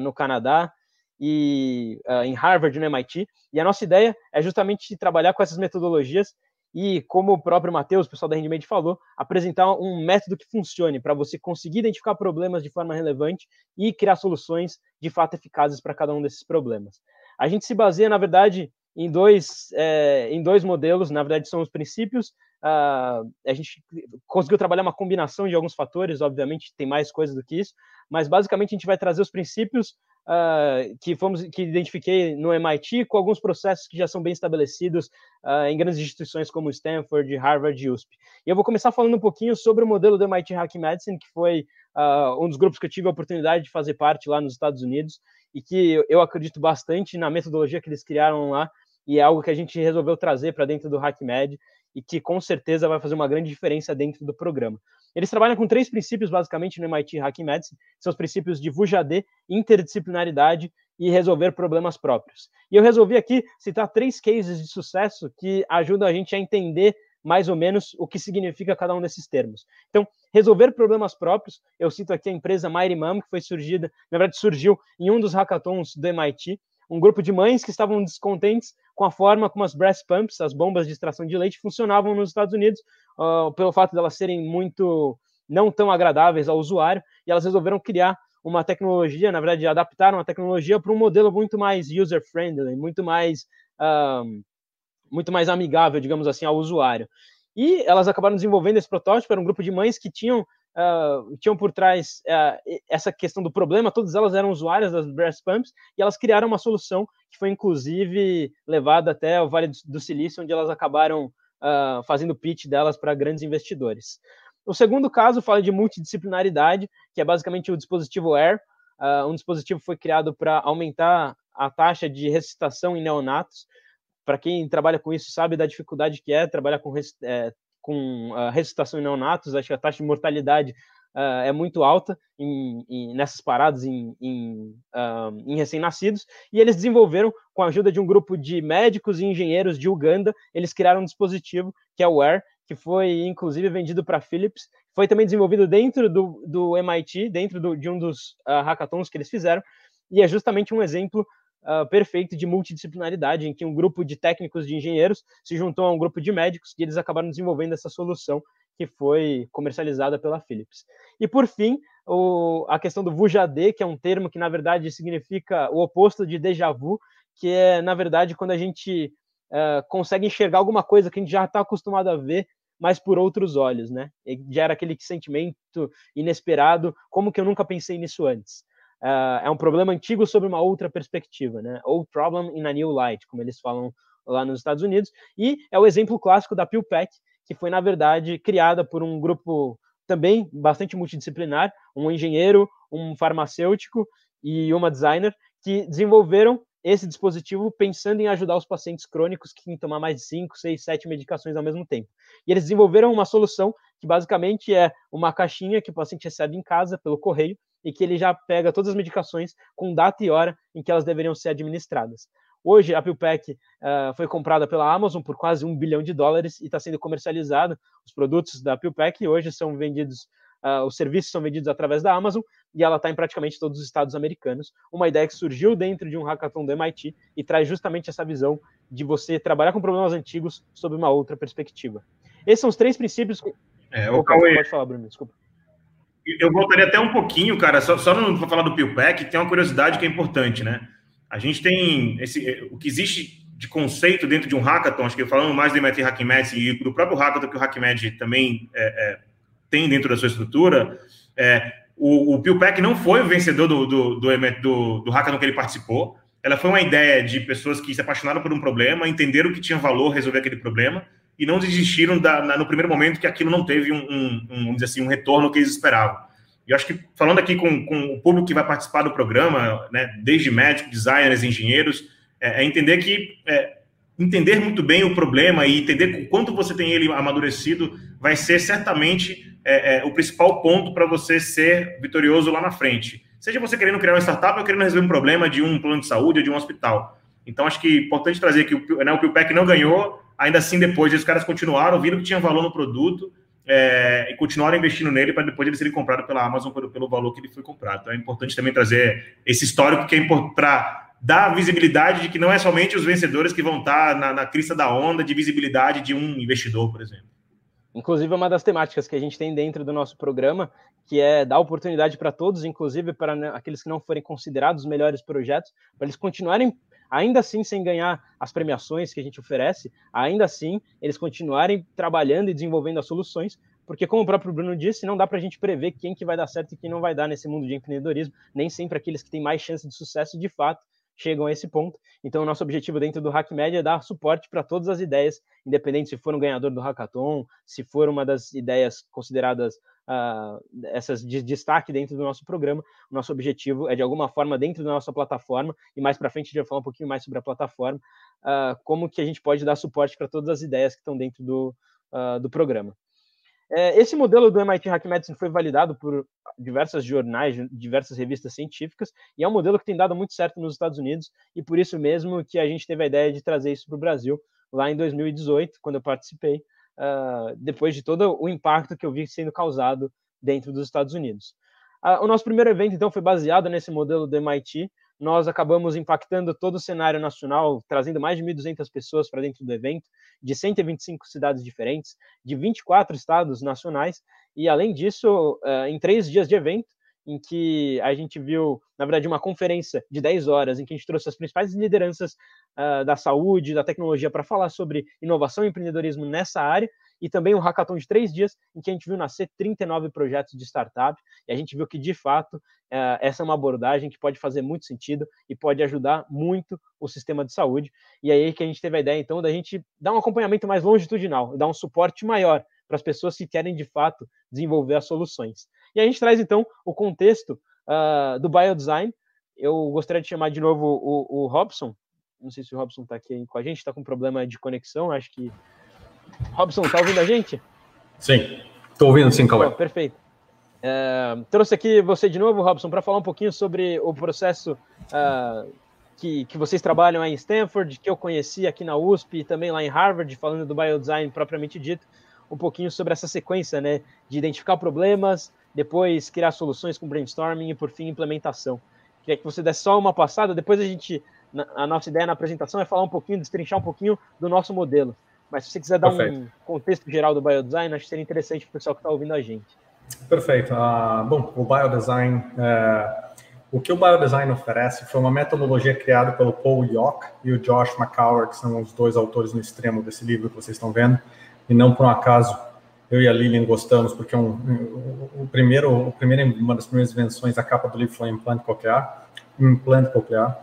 no Canadá e em Harvard, no MIT. E a nossa ideia é justamente trabalhar com essas metodologias e, como o próprio Matheus, o pessoal da Rendimento falou, apresentar um método que funcione para você conseguir identificar problemas de forma relevante e criar soluções de fato eficazes para cada um desses problemas. A gente se baseia, na verdade, em dois, é, em dois modelos, na verdade, são os princípios. Uh, a gente conseguiu trabalhar uma combinação de alguns fatores, obviamente, tem mais coisas do que isso, mas basicamente a gente vai trazer os princípios uh, que fomos que identifiquei no MIT com alguns processos que já são bem estabelecidos uh, em grandes instituições como Stanford, Harvard e USP. E eu vou começar falando um pouquinho sobre o modelo do MIT Hack Medicine, que foi uh, um dos grupos que eu tive a oportunidade de fazer parte lá nos Estados Unidos e que eu acredito bastante na metodologia que eles criaram lá e é algo que a gente resolveu trazer para dentro do HackMed e que com certeza vai fazer uma grande diferença dentro do programa. Eles trabalham com três princípios, basicamente, no MIT Hack Medicine, são os princípios de VUJAD, interdisciplinaridade e resolver problemas próprios. E eu resolvi aqui citar três cases de sucesso que ajudam a gente a entender mais ou menos o que significa cada um desses termos. Então, resolver problemas próprios, eu cito aqui a empresa Mighty Mom, que foi surgida, na verdade surgiu em um dos hackathons do MIT, um grupo de mães que estavam descontentes com a forma como as breast pumps, as bombas de extração de leite, funcionavam nos Estados Unidos, uh, pelo fato de elas serem muito não tão agradáveis ao usuário, e elas resolveram criar uma tecnologia, na verdade, adaptaram a tecnologia para um modelo muito mais user-friendly, muito mais um, muito mais amigável, digamos assim, ao usuário. E elas acabaram desenvolvendo esse protótipo, era um grupo de mães que tinham uh, tinham por trás uh, essa questão do problema, todas elas eram usuárias das breast pumps, e elas criaram uma solução que foi inclusive levada até o Vale do Silício, onde elas acabaram uh, fazendo pitch delas para grandes investidores. O segundo caso fala de multidisciplinaridade, que é basicamente o dispositivo AIR. um dispositivo foi criado para aumentar a taxa de ressuscitação em neonatos. Para quem trabalha com isso sabe da dificuldade que é trabalhar com é, com a ressuscitação em neonatos, acho que a taxa de mortalidade uh, é muito alta em, em, nessas paradas em, em, uh, em recém-nascidos, e eles desenvolveram, com a ajuda de um grupo de médicos e engenheiros de Uganda, eles criaram um dispositivo que é o AIR, que foi inclusive vendido para a Philips, foi também desenvolvido dentro do, do MIT, dentro do, de um dos uh, hackathons que eles fizeram, e é justamente um exemplo uh, perfeito de multidisciplinaridade, em que um grupo de técnicos de engenheiros se juntou a um grupo de médicos e eles acabaram desenvolvendo essa solução que foi comercializada pela Philips. E por fim, o, a questão do VUJAD, que é um termo que na verdade significa o oposto de déjà vu, que é na verdade quando a gente uh, consegue enxergar alguma coisa que a gente já está acostumado a ver mas por outros olhos, né? Gera aquele sentimento inesperado, como que eu nunca pensei nisso antes uh, é um problema antigo sob uma outra perspectiva, né? Old problem in a new light, como eles falam lá nos Estados Unidos. E é o exemplo clássico da PillPack, que foi, na verdade, criada por um grupo também bastante multidisciplinar, um engenheiro, um farmacêutico e uma designer, que desenvolveram esse dispositivo pensando em ajudar os pacientes crônicos que têm que tomar mais de 5, 6, 7 medicações ao mesmo tempo. E eles desenvolveram uma solução que basicamente é uma caixinha que o paciente recebe em casa pelo correio e que ele já pega todas as medicações com data e hora em que elas deveriam ser administradas. Hoje, a PillPack uh, foi comprada pela Amazon por quase um bilhão de dólares e está sendo comercializado. Os produtos da PillPack hoje são vendidos, uh, os serviços são vendidos através da Amazon e ela está em praticamente todos os estados americanos. Uma ideia que surgiu dentro de um hackathon do MIT e traz justamente essa visão de você trabalhar com problemas antigos sob uma outra perspectiva. Esses são os três princípios. É, o Cauê, pode falar, Bruno, desculpa. Eu voltaria até um pouquinho, cara, só, só para falar do PillPack, tem uma curiosidade que é importante, né? A gente tem esse, o que existe de conceito dentro de um hackathon, acho que falando mais do MIT HackMed e do próprio hackathon que o HackMed também é, é, tem dentro da sua estrutura, é, o, o PillPack não foi o vencedor do, do, do, do, do hackathon que ele participou, ela foi uma ideia de pessoas que se apaixonaram por um problema, entenderam que tinha valor resolver aquele problema e não desistiram da, na, no primeiro momento que aquilo não teve um, um, um, vamos dizer assim, um retorno que eles esperavam. E acho que, falando aqui com, com o público que vai participar do programa, né, desde médicos, designers, engenheiros, é, é entender que é, entender muito bem o problema e entender o quanto você tem ele amadurecido vai ser certamente é, é o principal ponto para você ser vitorioso lá na frente. Seja você querendo criar uma startup ou querendo resolver um problema de um plano de saúde ou de um hospital. Então, acho que é importante trazer que o, né, o PillPack não ganhou, ainda assim, depois, os caras continuaram, viram que tinha valor no produto é, e continuaram investindo nele para depois ele ser comprado pela Amazon pelo, pelo, valor que ele foi comprado. Então, é importante também trazer esse histórico que é para dar visibilidade de que não é somente os vencedores que vão estar na, na crista da onda de visibilidade de um investidor, por exemplo. Inclusive, é uma das temáticas que a gente tem dentro do nosso programa, que é dar oportunidade para todos, inclusive para né, aqueles que não forem considerados os melhores projetos, para eles continuarem, ainda assim, sem ganhar as premiações que a gente oferece, ainda assim, eles continuarem trabalhando e desenvolvendo as soluções, porque, como o próprio Bruno disse, não dá para a gente prever quem que vai dar certo e quem não vai dar nesse mundo de empreendedorismo, nem sempre aqueles que têm mais chance de sucesso, de fato, chegam a esse ponto. Então, o nosso objetivo dentro do HackMed é dar suporte para todas as ideias, independente se for um ganhador do hackathon, se for uma das ideias consideradas uh, essas de destaque dentro do nosso programa. O nosso objetivo é, de alguma forma, dentro da nossa plataforma, e mais para frente a gente vai falar um pouquinho mais sobre a plataforma, uh, como que a gente pode dar suporte para todas as ideias que estão dentro do, uh, do programa. É, esse modelo do MIT Hack Medicine foi validado por diversas jornais, diversas revistas científicas, e é um modelo que tem dado muito certo nos Estados Unidos, e por isso mesmo que a gente teve a ideia de trazer isso para o Brasil lá em 2018, quando eu participei, uh, depois de todo o impacto que eu vi sendo causado dentro dos Estados Unidos. Uh, o nosso primeiro evento, então, foi baseado nesse modelo do MIT, nós acabamos impactando todo o cenário nacional, trazendo mais de 1.200 pessoas para dentro do evento, de 125 cidades diferentes, de 24 estados nacionais, e além disso, eh, em três dias de evento, em que a gente viu, na verdade, uma conferência de 10 horas, em que a gente trouxe as principais lideranças uh, da saúde, da tecnologia, para falar sobre inovação e empreendedorismo nessa área, e também um hackathon de três dias, em que a gente viu nascer 39 projetos de startup, e a gente viu que, de fato, uh, essa é uma abordagem que pode fazer muito sentido e pode ajudar muito o sistema de saúde. E aí que a gente teve a ideia, então, da gente dar um acompanhamento mais longitudinal, dar um suporte maior para as pessoas que querem, de fato, desenvolver as soluções. E a gente traz, então, o contexto uh, do biodesign. Eu gostaria de chamar de novo o, o Robson. Não sei se o Robson está aqui com a gente, está com problema de conexão, acho que. Robson, está ouvindo a gente? Sim, estou ouvindo sim, Cauê. Oh, perfeito. Uh, trouxe aqui você de novo, Robson, para falar um pouquinho sobre o processo uh, que, que vocês trabalham aí em Stanford, que eu conheci aqui na USP e também lá em Harvard, falando do biodesign propriamente dito, um pouquinho sobre essa sequência, né, de identificar problemas, depois criar soluções com brainstorming e, por fim, implementação. Queria que você desse só uma passada, depois a gente, a nossa ideia na apresentação é falar um pouquinho, destrinchar um pouquinho do nosso modelo. Mas se você quiser dar Perfeito. um contexto geral do biodesign, acho que seria interessante para o pessoal que está ouvindo a gente. Perfeito. Uh, bom, o biodesign, uh, o que o biodesign oferece foi uma metodologia criada pelo Paul Yock e o Josh McCower, que são os dois autores no extremo desse livro que vocês estão vendo, e não por um acaso eu e a Lilian gostamos, porque é um, o, primeiro, o primeiro, uma das primeiras invenções da capa do livro foi implante coclear, implante coclear.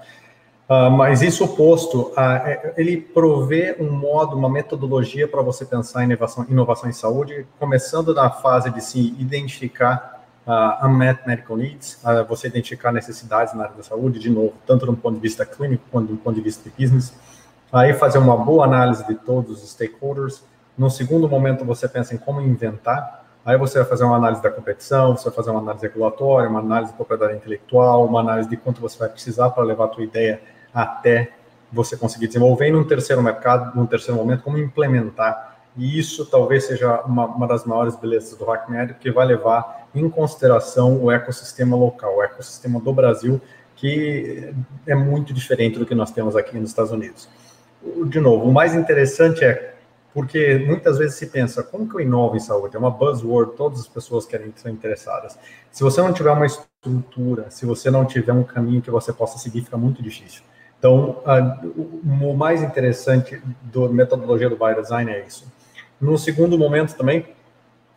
Uh, mas isso oposto, uh, ele provê um modo, uma metodologia para você pensar em inovação, inovação em saúde, começando na fase de se identificar uh, unmet medical needs, uh, você identificar necessidades na área da saúde, de novo, tanto do ponto de vista clínico quanto do ponto de vista de business, aí fazer uma boa análise de todos os stakeholders, no segundo momento, você pensa em como inventar. Aí você vai fazer uma análise da competição, você vai fazer uma análise regulatória, uma análise de propriedade intelectual, uma análise de quanto você vai precisar para levar a tua ideia até você conseguir desenvolver. E num terceiro mercado, num terceiro momento, como implementar. E isso talvez seja uma, uma das maiores belezas do HackMed, que vai levar em consideração o ecossistema local, o ecossistema do Brasil, que é muito diferente do que nós temos aqui nos Estados Unidos. De novo, o mais interessante é porque muitas vezes se pensa, como que eu inovo em saúde? É uma buzzword, todas as pessoas querem ser interessadas. Se você não tiver uma estrutura, se você não tiver um caminho que você possa seguir, fica muito difícil. Então, o mais interessante da metodologia do biodesign é isso. No segundo momento também,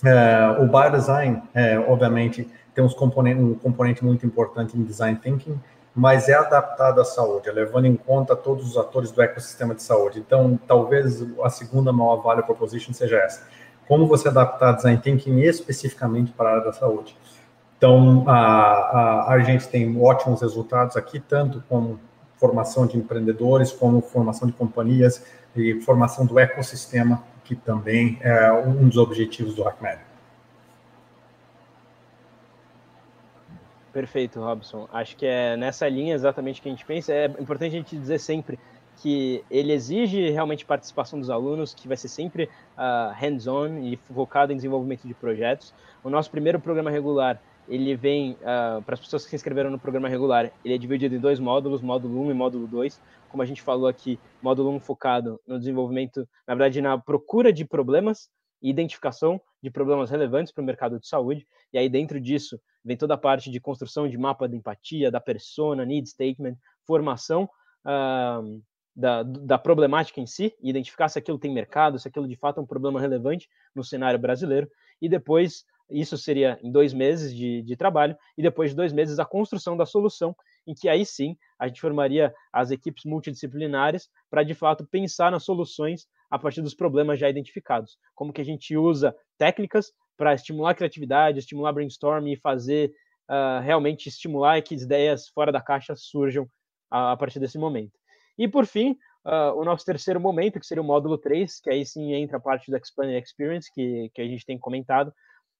é, o biodesign, é, obviamente, tem uns componentes, um componente muito importante em design thinking, mas é adaptado à saúde, é levando em conta todos os atores do ecossistema de saúde. Então, talvez a segunda maior value proposition seja essa. Como você adaptar design thinking especificamente para a área da saúde. Então, a, a, a gente tem ótimos resultados aqui, tanto com formação de empreendedores, como formação de companhias e formação do ecossistema, que também é um dos objetivos do HackMed. Perfeito, Robson. Acho que é nessa linha exatamente que a gente pensa. É importante a gente dizer sempre que ele exige realmente participação dos alunos, que vai ser sempre uh, hands-on e focado em desenvolvimento de projetos. O nosso primeiro programa regular, ele vem, uh, para as pessoas que se inscreveram no programa regular, ele é dividido em dois módulos, módulo 1 e módulo 2. Como a gente falou aqui, módulo 1 focado no desenvolvimento, na verdade, na procura de problemas e identificação de problemas relevantes para o mercado de saúde. E aí, dentro disso, vem toda a parte de construção de mapa de empatia, da persona, need statement, formação uh, da, da problemática em si, identificar se aquilo tem mercado, se aquilo de fato é um problema relevante no cenário brasileiro, e depois, isso seria em dois meses de, de trabalho, e depois de dois meses a construção da solução, em que aí sim a gente formaria as equipes multidisciplinares para de fato pensar nas soluções a partir dos problemas já identificados. Como que a gente usa técnicas para estimular a criatividade, estimular brainstorming e fazer uh, realmente estimular que ideias fora da caixa surjam a, a partir desse momento. E por fim, uh, o nosso terceiro momento, que seria o módulo 3, que aí sim entra a parte do Explainer Experience, que, que a gente tem comentado,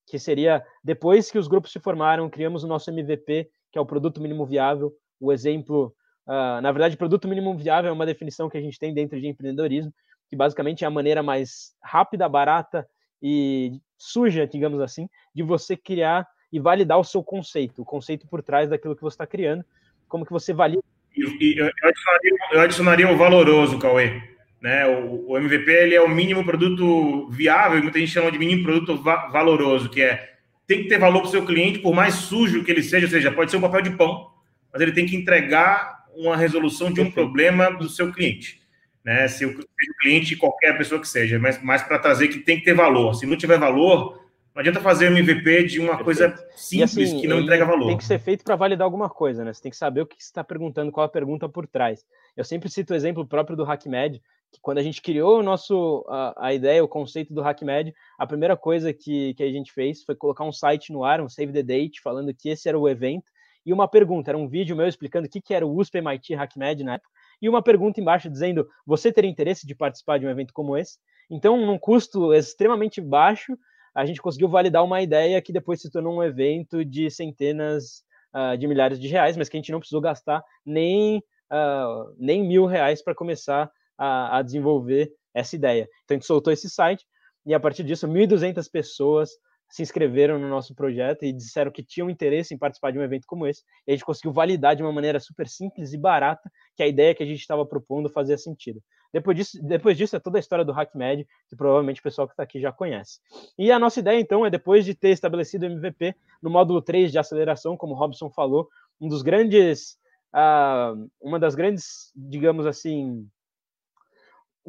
que seria depois que os grupos se formaram, criamos o nosso MVP, que é o produto mínimo viável, o exemplo. Uh, na verdade, produto mínimo viável é uma definição que a gente tem dentro de empreendedorismo, que basicamente é a maneira mais rápida, barata e suja, digamos assim, de você criar e validar o seu conceito, o conceito por trás daquilo que você está criando, como que você valida. Eu, adicionaria, eu adicionaria o valoroso, Cauê. Né? O, o, MVP ele é o mínimo produto viável, muita gente chama de mínimo produto va valoroso, que é tem que ter valor para o seu cliente, por mais sujo que ele seja, ou seja, pode ser um papel de pão, mas ele tem que entregar uma resolução de um problema do seu cliente né? Se o, cliente, qualquer pessoa que seja, mas, mas para trazer que tem que ter valor. Se não tiver valor, não adianta fazer um MVP de uma Perfeito. coisa simples assim, que não entrega valor. Tem que ser feito para validar alguma coisa, né? Você tem que saber o que você está perguntando, qual a pergunta por trás. Eu sempre cito o exemplo próprio do HackMed, que quando a gente criou o nosso, a, a ideia, o conceito do HackMed, a primeira coisa que, que a gente fez foi colocar um site no ar, um Save the Date, falando que esse era o evento, e uma pergunta, era um vídeo meu explicando o que, que era o USP MIT HackMed na época, e uma pergunta embaixo dizendo: você teria interesse de participar de um evento como esse? Então, num custo extremamente baixo, a gente conseguiu validar uma ideia que depois se tornou um evento de centenas uh, de milhares de reais, mas que a gente não precisou gastar nem, uh, nem mil reais para começar a, a desenvolver essa ideia. Então, a gente soltou esse site e a partir disso, 1.200 pessoas se inscreveram no nosso projeto e disseram que tinham interesse em participar de um evento como esse. E a gente conseguiu validar de uma maneira super simples e barata que a ideia que a gente estava propondo fazia sentido. Depois disso, depois disso é toda a história do HackMed, que provavelmente o pessoal que está aqui já conhece. E a nossa ideia, então, é depois de ter estabelecido o MVP no módulo 3 de aceleração, como o Robson falou, um dos grandes, uh, uma das grandes, digamos assim,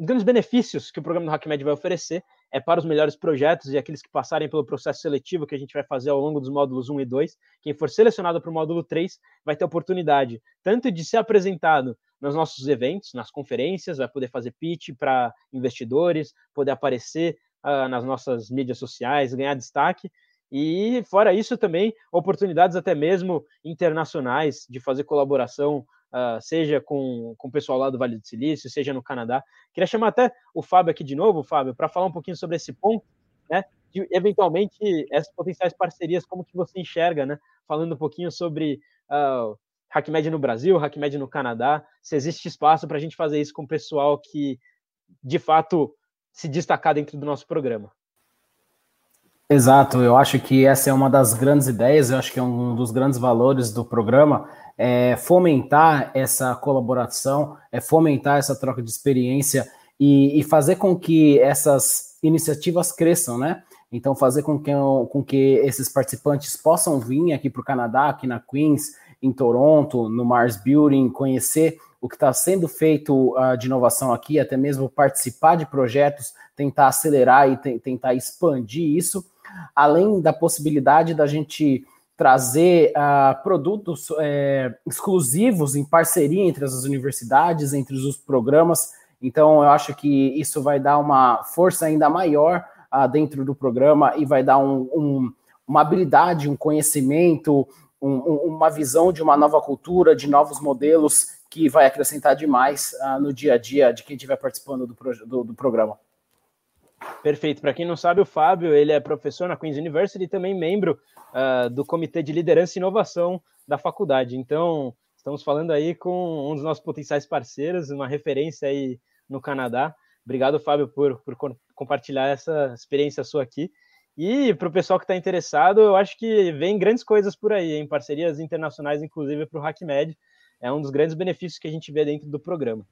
grandes benefícios que o programa do HackMed vai oferecer é para os melhores projetos e aqueles que passarem pelo processo seletivo que a gente vai fazer ao longo dos módulos 1 e 2. Quem for selecionado para o módulo 3 vai ter oportunidade tanto de ser apresentado nos nossos eventos, nas conferências, vai poder fazer pitch para investidores, poder aparecer uh, nas nossas mídias sociais, ganhar destaque. E, fora isso, também oportunidades até mesmo internacionais de fazer colaboração uh, seja com, com o pessoal lá do Vale do Silício, seja no Canadá. Queria chamar até o Fábio aqui de novo, Fábio, para falar um pouquinho sobre esse ponto, né? De, eventualmente, essas potenciais parcerias, como que você enxerga, né? Falando um pouquinho sobre uh, HackMed no Brasil, HackMed no Canadá, se existe espaço para a gente fazer isso com o pessoal que, de fato, se destacar dentro do nosso programa. Exato, eu acho que essa é uma das grandes ideias, eu acho que é um dos grandes valores do programa, é fomentar essa colaboração, é fomentar essa troca de experiência e, e fazer com que essas iniciativas cresçam, né? Então, fazer com que, com que esses participantes possam vir aqui para o Canadá, aqui na Queens, em Toronto, no Mars Building, conhecer o que está sendo feito uh, de inovação aqui, até mesmo participar de projetos, tentar acelerar e tentar expandir isso, além da possibilidade da gente trazer uh, produtos é, exclusivos em parceria entre as universidades, entre os programas. Então, eu acho que isso vai dar uma força ainda maior uh, dentro do programa e vai dar um, um, uma habilidade, um conhecimento, um, uma visão de uma nova cultura, de novos modelos que vai acrescentar demais uh, no dia a dia de quem estiver participando do, do, do programa. Perfeito. Para quem não sabe, o Fábio ele é professor na Queen's University e também membro uh, do Comitê de Liderança e Inovação da faculdade. Então, estamos falando aí com um dos nossos potenciais parceiros, uma referência aí no Canadá. Obrigado, Fábio, por, por compartilhar essa experiência sua aqui. E para o pessoal que está interessado, eu acho que vem grandes coisas por aí, em parcerias internacionais, inclusive para o HackMed. É um dos grandes benefícios que a gente vê dentro do programa.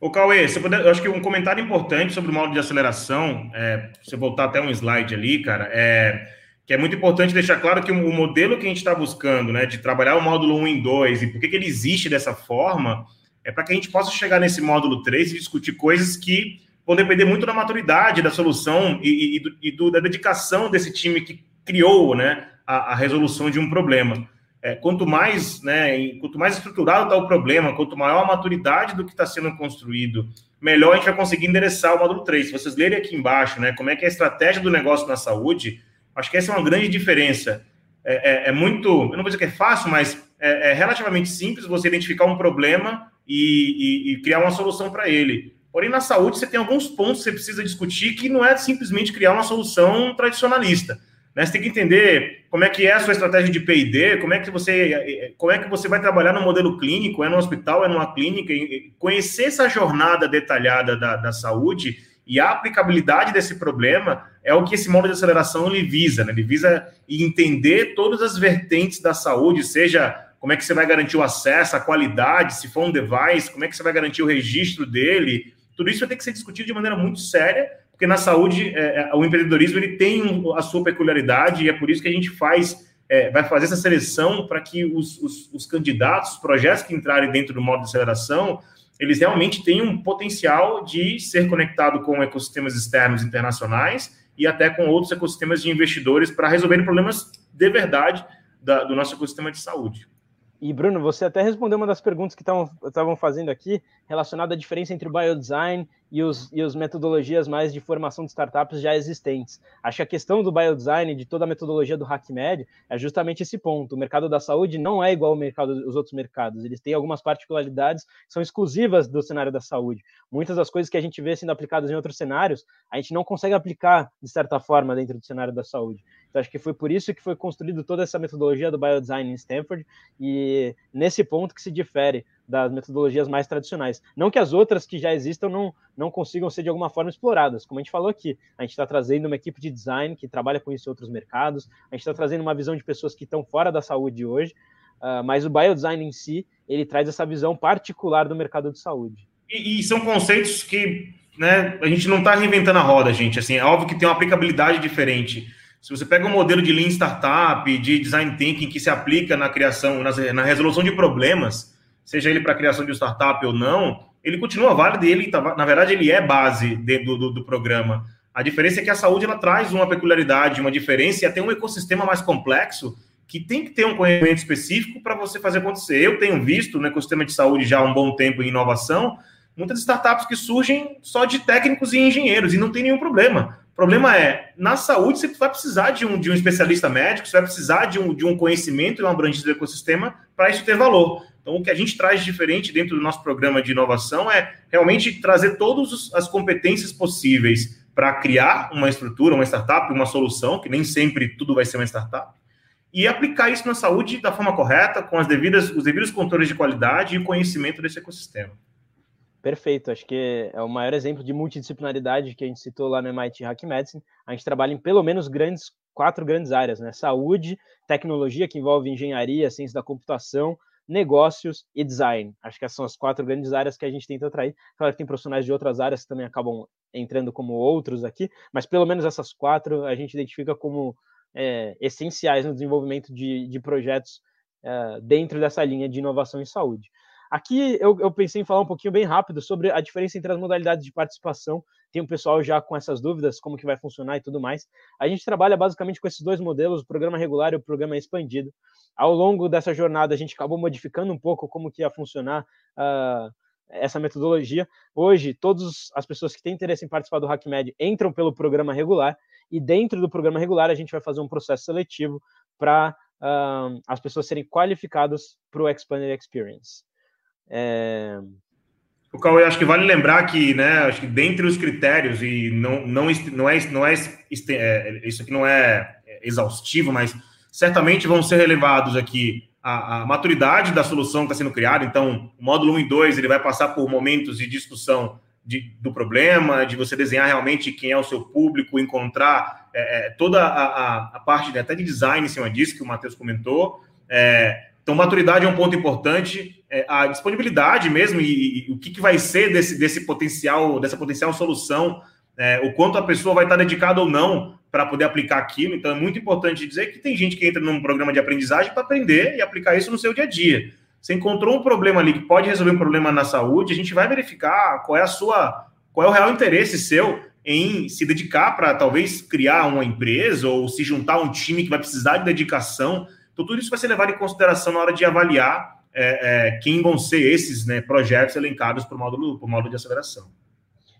O Cauê, você puder, eu acho que um comentário importante sobre o modo de aceleração, é, você voltar até um slide ali, cara, é que é muito importante deixar claro que o modelo que a gente está buscando, né, de trabalhar o módulo 1 em 2 e por que, que ele existe dessa forma, é para que a gente possa chegar nesse módulo 3 e discutir coisas que vão depender muito da maturidade da solução e, e, do, e do, da dedicação desse time que criou né, a, a resolução de um problema é, quanto mais, né, quanto mais estruturado está o problema, quanto maior a maturidade do que está sendo construído, melhor a gente vai conseguir endereçar o módulo 3. Se vocês lerem aqui embaixo, né, como é que é a estratégia do negócio na saúde, acho que essa é uma grande diferença. É, é, é muito, eu não vou dizer que é fácil, mas é, é relativamente simples você identificar um problema e, e, e criar uma solução para ele. Porém, na saúde, você tem alguns pontos que você precisa discutir que não é simplesmente criar uma solução tradicionalista. Né? Você tem que entender como é que é a sua estratégia de P&D, como é que você como é que você vai trabalhar no modelo clínico, é no hospital, é numa clínica, conhecer essa jornada detalhada da, da saúde e a aplicabilidade desse problema é o que esse modo de aceleração ele visa, né? Ele visa entender todas as vertentes da saúde, seja como é que você vai garantir o acesso, a qualidade, se for um device, como é que você vai garantir o registro dele. Tudo isso vai ter que ser discutido de maneira muito séria porque na saúde é, é, o empreendedorismo ele tem a sua peculiaridade e é por isso que a gente faz é, vai fazer essa seleção para que os, os, os, candidatos, os projetos que entrarem dentro do modo de aceleração, eles realmente tenham um potencial de ser conectado com ecossistemas externos internacionais e até com outros ecossistemas de investidores para resolver problemas de verdade da, do nosso ecossistema de saúde. E, Bruno, você até respondeu uma das perguntas que estavam fazendo aqui, relacionada à diferença entre o biodesign e, os, e as metodologias mais de formação de startups já existentes. Acho que a questão do biodesign, de toda a metodologia do HackMed, é justamente esse ponto. O mercado da saúde não é igual ao mercado dos outros mercados. Eles têm algumas particularidades que são exclusivas do cenário da saúde. Muitas das coisas que a gente vê sendo aplicadas em outros cenários, a gente não consegue aplicar, de certa forma, dentro do cenário da saúde. Então, acho que foi por isso que foi construído toda essa metodologia do biodesign em Stanford, e nesse ponto que se difere das metodologias mais tradicionais. Não que as outras que já existam não, não consigam ser de alguma forma exploradas, como a gente falou aqui. A gente está trazendo uma equipe de design que trabalha com isso em outros mercados, a gente está trazendo uma visão de pessoas que estão fora da saúde hoje, uh, mas o biodesign em si, ele traz essa visão particular do mercado de saúde. E, e são conceitos que né, a gente não está reinventando a roda, gente. Assim, é óbvio que tem uma aplicabilidade diferente. Se você pega um modelo de Lean Startup, de Design Thinking que se aplica na criação, na, na resolução de problemas, seja ele para criação de startup ou não, ele continua válido e ele, tá, na verdade, ele é base de, do, do, do, programa. A diferença é que a saúde ela traz uma peculiaridade, uma diferença e até um ecossistema mais complexo que tem que ter um conhecimento específico para você fazer acontecer. Eu tenho visto no ecossistema de saúde já há um bom tempo em inovação, muitas startups que surgem só de técnicos e engenheiros e não tem nenhum problema. O problema é, na saúde, você vai precisar de um, de um especialista médico, você vai precisar de um, de um conhecimento e uma abrangência do ecossistema para isso ter valor. Então, o que a gente traz diferente dentro do nosso programa de inovação é realmente trazer todas as competências possíveis para criar uma estrutura, uma startup, uma solução, que nem sempre tudo vai ser uma startup, e aplicar isso na saúde da forma correta, com as devidas, os devidos controles de qualidade e conhecimento desse ecossistema. Perfeito, acho que é o maior exemplo de multidisciplinaridade que a gente citou lá no MIT Hack Medicine. A gente trabalha em pelo menos grandes quatro grandes áreas, né? Saúde, tecnologia, que envolve engenharia, ciência da computação, negócios e design. Acho que são as quatro grandes áreas que a gente tenta atrair. Claro que tem profissionais de outras áreas que também acabam entrando como outros aqui, mas pelo menos essas quatro a gente identifica como é, essenciais no desenvolvimento de, de projetos é, dentro dessa linha de inovação em saúde. Aqui eu, eu, pensei em falar um pouquinho bem rápido sobre a diferença entre as modalidades de participação. Tem um pessoal já com essas dúvidas, como que vai funcionar e tudo mais. A gente trabalha basicamente com esses dois modelos, o programa regular e o programa expandido. Ao longo dessa jornada, a gente acabou modificando um pouco como que ia funcionar uh, essa metodologia. Hoje, todas as pessoas que têm interesse em participar do HackMed entram pelo programa regular e dentro do programa regular a gente vai fazer um processo seletivo para uh, as pessoas serem qualificadas para o Expanded Experience. É... O Cauê, acho que vale lembrar que, né, acho que dentre os critérios, e não, não, não, é, não é, é isso aqui não é exaustivo, mas certamente vão ser relevados aqui a, a maturidade da solução que está sendo criada. Então, o módulo 1 e 2 ele vai passar por momentos de discussão de, do problema, de você desenhar realmente quem é o seu público, encontrar é, é toda a, a, a parte de, até de design em cima disso que o Matheus comentou. É, então, maturidade é um ponto importante, é, a disponibilidade mesmo e, e o que, que, vai ser desse, desse potencial, dessa potencial solução, é, o quanto a pessoa vai estar dedicada ou não para poder aplicar aquilo. Então, é muito importante dizer que tem gente que entra num programa de aprendizagem para aprender e aplicar isso no seu dia a dia. Você encontrou um problema ali que pode resolver um problema na saúde, a gente vai verificar qual é a sua, qual é o real interesse seu em se dedicar para talvez criar uma empresa ou se juntar a um time que vai precisar de dedicação. Então, tudo isso vai ser levado em consideração na hora de avaliar é, é, quem vão ser esses né, projetos elencados para o módulo, módulo de aceleração.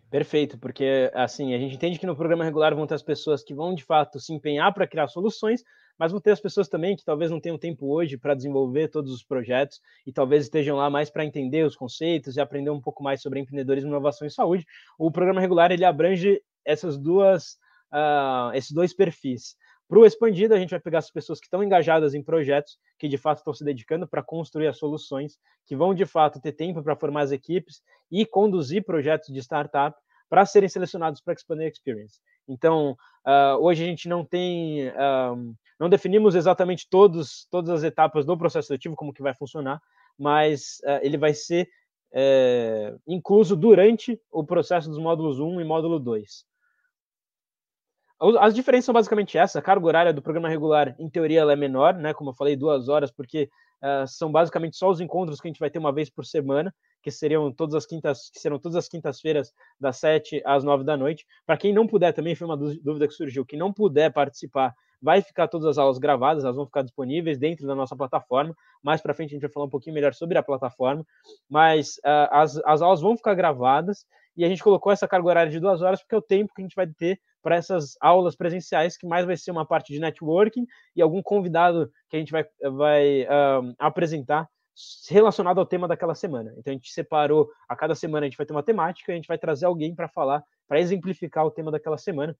Perfeito, porque assim, a gente entende que no programa regular vão ter as pessoas que vão de fato se empenhar para criar soluções, mas vão ter as pessoas também que talvez não tenham tempo hoje para desenvolver todos os projetos e talvez estejam lá mais para entender os conceitos e aprender um pouco mais sobre empreendedorismo, inovação e saúde. O programa regular ele abrange essas duas, uh, esses dois perfis. Para o expandido, a gente vai pegar as pessoas que estão engajadas em projetos, que de fato estão se dedicando para construir as soluções, que vão de fato ter tempo para formar as equipes e conduzir projetos de startup para serem selecionados para Expander Experience. Então, uh, hoje a gente não tem, uh, não definimos exatamente todos, todas as etapas do processo seletivo, como que vai funcionar, mas uh, ele vai ser é, incluso durante o processo dos módulos 1 e módulo 2. As diferenças são basicamente essa. A carga horária do programa regular, em teoria, ela é menor, né? Como eu falei, duas horas, porque uh, são basicamente só os encontros que a gente vai ter uma vez por semana, que seriam todas as quintas, que serão todas as quintas-feiras, das sete às nove da noite. Para quem não puder, também foi uma dúvida que surgiu, que não puder participar, vai ficar todas as aulas gravadas, elas vão ficar disponíveis dentro da nossa plataforma. Mais para frente a gente vai falar um pouquinho melhor sobre a plataforma, mas uh, as, as aulas vão ficar gravadas e a gente colocou essa carga horária de duas horas porque é o tempo que a gente vai ter para essas aulas presenciais, que mais vai ser uma parte de networking e algum convidado que a gente vai, vai um, apresentar relacionado ao tema daquela semana. Então a gente separou, a cada semana a gente vai ter uma temática, a gente vai trazer alguém para falar, para exemplificar o tema daquela semana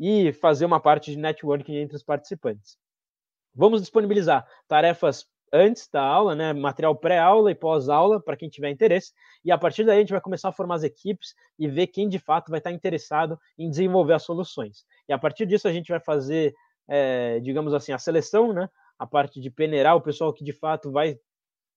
e fazer uma parte de networking entre os participantes. Vamos disponibilizar tarefas antes da aula, né, material pré-aula e pós-aula, para quem tiver interesse. E a partir daí a gente vai começar a formar as equipes e ver quem de fato vai estar interessado em desenvolver as soluções. E a partir disso a gente vai fazer, é, digamos assim, a seleção, né, a parte de peneirar o pessoal que de fato vai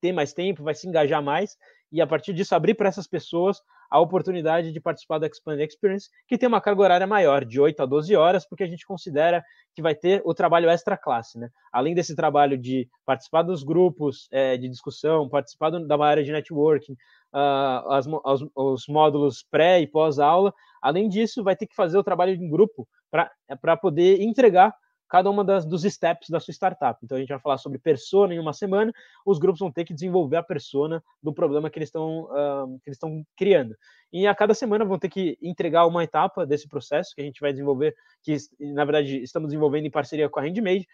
ter mais tempo, vai se engajar mais, e a partir disso abrir para essas pessoas a oportunidade de participar da Expand Experience, que tem uma carga horária maior, de 8 a 12 horas, porque a gente considera que vai ter o trabalho extra classe, né? Além desse trabalho de participar dos grupos é, de discussão, participar do, da área de networking, uh, as, os, os módulos pré e pós-aula, além disso, vai ter que fazer o trabalho em grupo para poder entregar cada uma das, dos steps da sua startup. Então a gente vai falar sobre persona em uma semana, os grupos vão ter que desenvolver a persona do problema que eles estão uh, que eles estão criando. E a cada semana vão ter que entregar uma etapa desse processo que a gente vai desenvolver, que na verdade estamos desenvolvendo em parceria com a Handmade.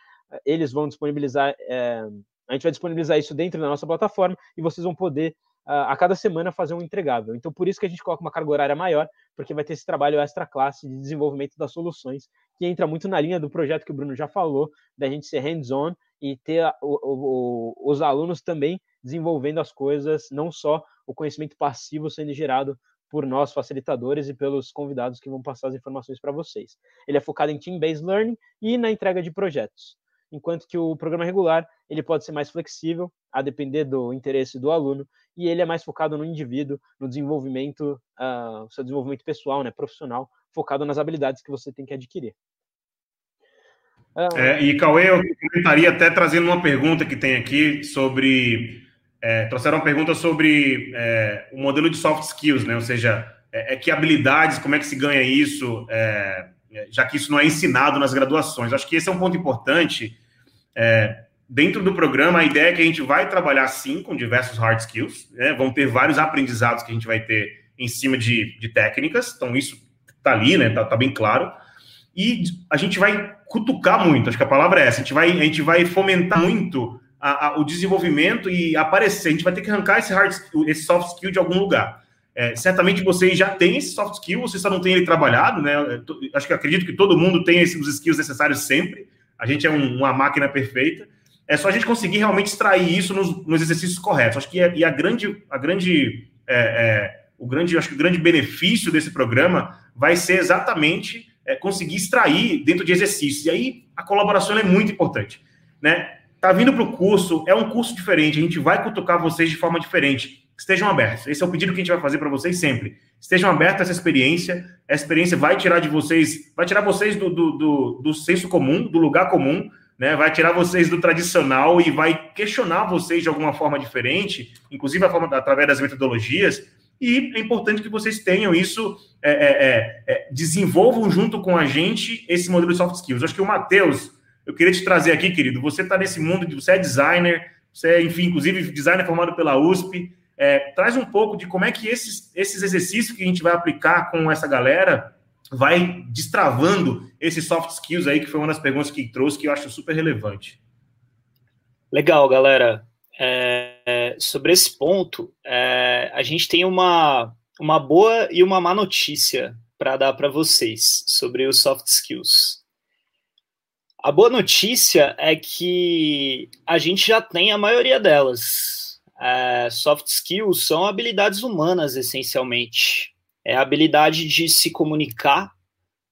Eles vão disponibilizar, é, a gente vai disponibilizar isso dentro da nossa plataforma e vocês vão poder a cada semana fazer um entregável. Então, por isso que a gente coloca uma carga horária maior, porque vai ter esse trabalho extra classe de desenvolvimento das soluções, que entra muito na linha do projeto que o Bruno já falou, da gente ser hands-on e ter o, o, os alunos também desenvolvendo as coisas, não só o conhecimento passivo sendo gerado por nós facilitadores e pelos convidados que vão passar as informações para vocês. Ele é focado em team-based learning e na entrega de projetos. Enquanto que o programa regular ele pode ser mais flexível, a depender do interesse do aluno, e ele é mais focado no indivíduo, no desenvolvimento, uh, seu desenvolvimento pessoal, né, profissional, focado nas habilidades que você tem que adquirir. Uh, é, e Cauê, eu comentaria até trazendo uma pergunta que tem aqui sobre. É, trouxeram uma pergunta sobre é, o modelo de soft skills, né? Ou seja, é, é que habilidades, como é que se ganha isso, é, já que isso não é ensinado nas graduações. Acho que esse é um ponto importante. É, dentro do programa, a ideia é que a gente vai trabalhar sim com diversos hard skills, né? vão ter vários aprendizados que a gente vai ter em cima de, de técnicas, então isso tá ali, né? Tá, tá, bem claro. E a gente vai cutucar muito, acho que a palavra é essa, a gente vai, a gente vai fomentar muito a, a, o desenvolvimento e aparecer, a gente vai ter que arrancar esse, hard, esse soft skill de algum lugar. É, certamente vocês já têm esse soft skill, vocês só não têm ele trabalhado, né? Acho que acredito que todo mundo tem esses skills necessários sempre. A gente é um, uma máquina perfeita. É só a gente conseguir realmente extrair isso nos, nos exercícios corretos. Acho que é, e a grande, a grande, é, é, o grande, acho que o grande benefício desse programa vai ser exatamente é, conseguir extrair dentro de exercícios. E aí a colaboração é muito importante, né? Tá vindo para o curso, é um curso diferente. A gente vai cutucar vocês de forma diferente estejam abertos. Esse é o pedido que a gente vai fazer para vocês sempre. Estejam abertos a essa experiência. A experiência vai tirar de vocês, vai tirar vocês do, do, do, do senso comum, do lugar comum, né? Vai tirar vocês do tradicional e vai questionar vocês de alguma forma diferente, inclusive a forma, através das metodologias. E é importante que vocês tenham isso, é, é, é, é desenvolvam junto com a gente esse modelo de soft skills. Acho que o Matheus, eu queria te trazer aqui, querido. Você está nesse mundo, você é designer, você é, enfim, inclusive designer formado pela USP. É, traz um pouco de como é que esses, esses exercícios que a gente vai aplicar com essa galera vai destravando esses soft skills aí, que foi uma das perguntas que trouxe, que eu acho super relevante. Legal, galera. É, sobre esse ponto, é, a gente tem uma, uma boa e uma má notícia para dar para vocês sobre os soft skills. A boa notícia é que a gente já tem a maioria delas é, soft skills são habilidades humanas, essencialmente. É a habilidade de se comunicar,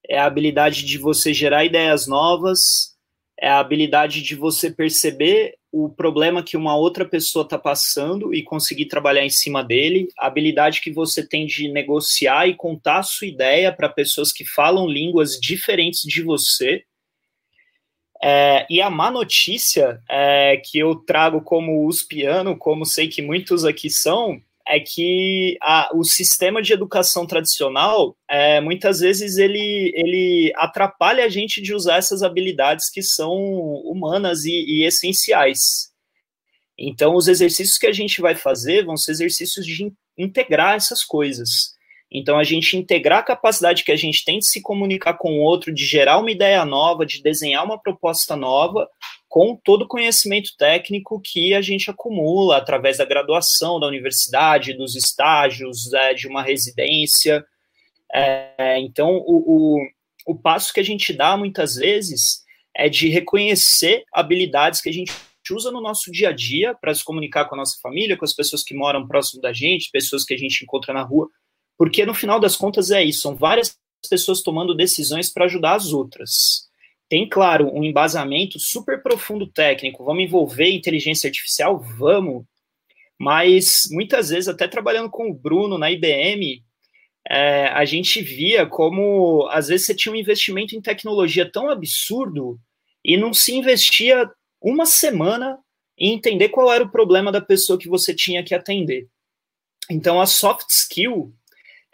é a habilidade de você gerar ideias novas, é a habilidade de você perceber o problema que uma outra pessoa está passando e conseguir trabalhar em cima dele, a habilidade que você tem de negociar e contar a sua ideia para pessoas que falam línguas diferentes de você é, e a má notícia é, que eu trago como uspiano, como sei que muitos aqui são, é que a, o sistema de educação tradicional, é, muitas vezes, ele, ele atrapalha a gente de usar essas habilidades que são humanas e, e essenciais. Então, os exercícios que a gente vai fazer vão ser exercícios de integrar essas coisas. Então, a gente integrar a capacidade que a gente tem de se comunicar com o outro, de gerar uma ideia nova, de desenhar uma proposta nova, com todo o conhecimento técnico que a gente acumula através da graduação, da universidade, dos estágios, é, de uma residência. É, então, o, o, o passo que a gente dá muitas vezes é de reconhecer habilidades que a gente usa no nosso dia a dia para se comunicar com a nossa família, com as pessoas que moram próximo da gente, pessoas que a gente encontra na rua, porque no final das contas é isso, são várias pessoas tomando decisões para ajudar as outras. Tem, claro, um embasamento super profundo técnico, vamos envolver inteligência artificial? Vamos. Mas muitas vezes, até trabalhando com o Bruno na IBM, é, a gente via como às vezes você tinha um investimento em tecnologia tão absurdo e não se investia uma semana em entender qual era o problema da pessoa que você tinha que atender. Então, a soft skill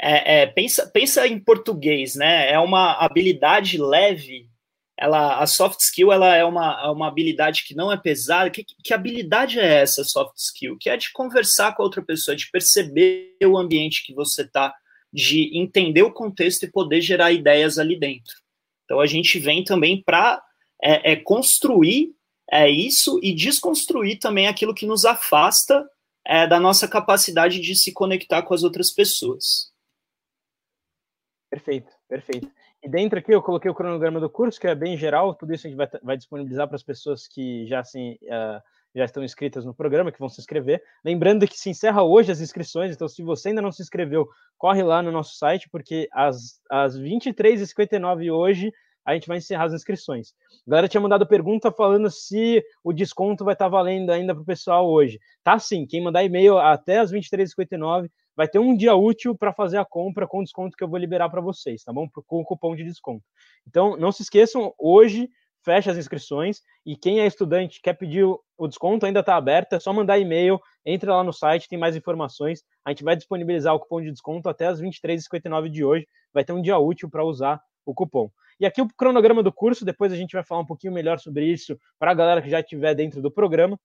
é, é, pensa, pensa em português, né? É uma habilidade leve. Ela, a soft skill ela é uma, é uma habilidade que não é pesada. Que, que habilidade é essa soft skill? Que é de conversar com a outra pessoa, de perceber o ambiente que você está, de entender o contexto e poder gerar ideias ali dentro. Então a gente vem também para é, é, construir é, isso e desconstruir também aquilo que nos afasta é, da nossa capacidade de se conectar com as outras pessoas. Perfeito, perfeito. E dentro aqui eu coloquei o cronograma do curso, que é bem geral, tudo isso a gente vai, vai disponibilizar para as pessoas que já, assim, uh, já estão inscritas no programa, que vão se inscrever. Lembrando que se encerra hoje as inscrições, então se você ainda não se inscreveu, corre lá no nosso site, porque às, às 23h59 hoje a gente vai encerrar as inscrições. A galera tinha mandado pergunta falando se o desconto vai estar valendo ainda para o pessoal hoje. Tá sim, quem mandar e-mail até as 23h59 vai ter um dia útil para fazer a compra com desconto que eu vou liberar para vocês, tá bom? Com o cupom de desconto. Então, não se esqueçam, hoje fecha as inscrições e quem é estudante quer pedir o desconto ainda está aberto, é só mandar e-mail, entre lá no site, tem mais informações. A gente vai disponibilizar o cupom de desconto até as 23h59 de hoje, vai ter um dia útil para usar o cupom. E aqui o cronograma do curso, depois a gente vai falar um pouquinho melhor sobre isso para a galera que já estiver dentro do programa.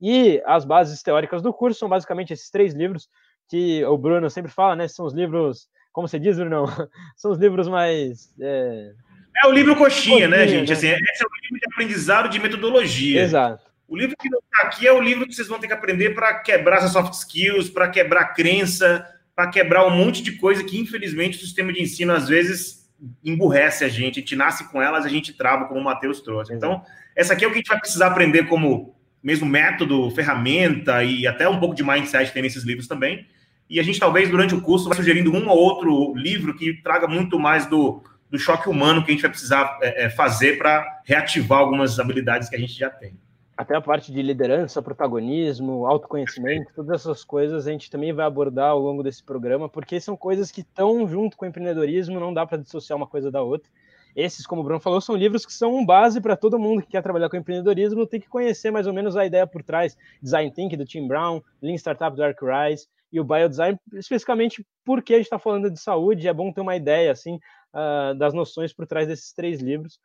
E as bases teóricas do curso são basicamente esses três livros que o Bruno sempre fala, né? São os livros, como você diz, Bruno? *laughs* São os livros mais. É, é o livro coxinha, né, gente? Né? Assim, esse é o livro de aprendizado de metodologia. Exato. O livro que não está aqui é o livro que vocês vão ter que aprender para quebrar essas soft skills, para quebrar crença, para quebrar um monte de coisa que, infelizmente, o sistema de ensino às vezes emburrece a gente, a gente nasce com elas, a gente trava, como o Matheus trouxe. Então, essa aqui é o que a gente vai precisar aprender como mesmo método, ferramenta e até um pouco de mindset tem nesses livros também. E a gente talvez durante o curso vai sugerindo um ou outro livro que traga muito mais do, do choque humano que a gente vai precisar é, é fazer para reativar algumas habilidades que a gente já tem até a parte de liderança, protagonismo, autoconhecimento, todas essas coisas a gente também vai abordar ao longo desse programa, porque são coisas que estão junto com o empreendedorismo, não dá para dissociar uma coisa da outra. Esses, como o Bruno falou, são livros que são base para todo mundo que quer trabalhar com empreendedorismo, tem que conhecer mais ou menos a ideia por trás. Design Thinking, do Tim Brown, Lean Startup, do Eric Rice, e o Biodesign, especificamente porque a gente está falando de saúde, é bom ter uma ideia, assim, uh, das noções por trás desses três livros,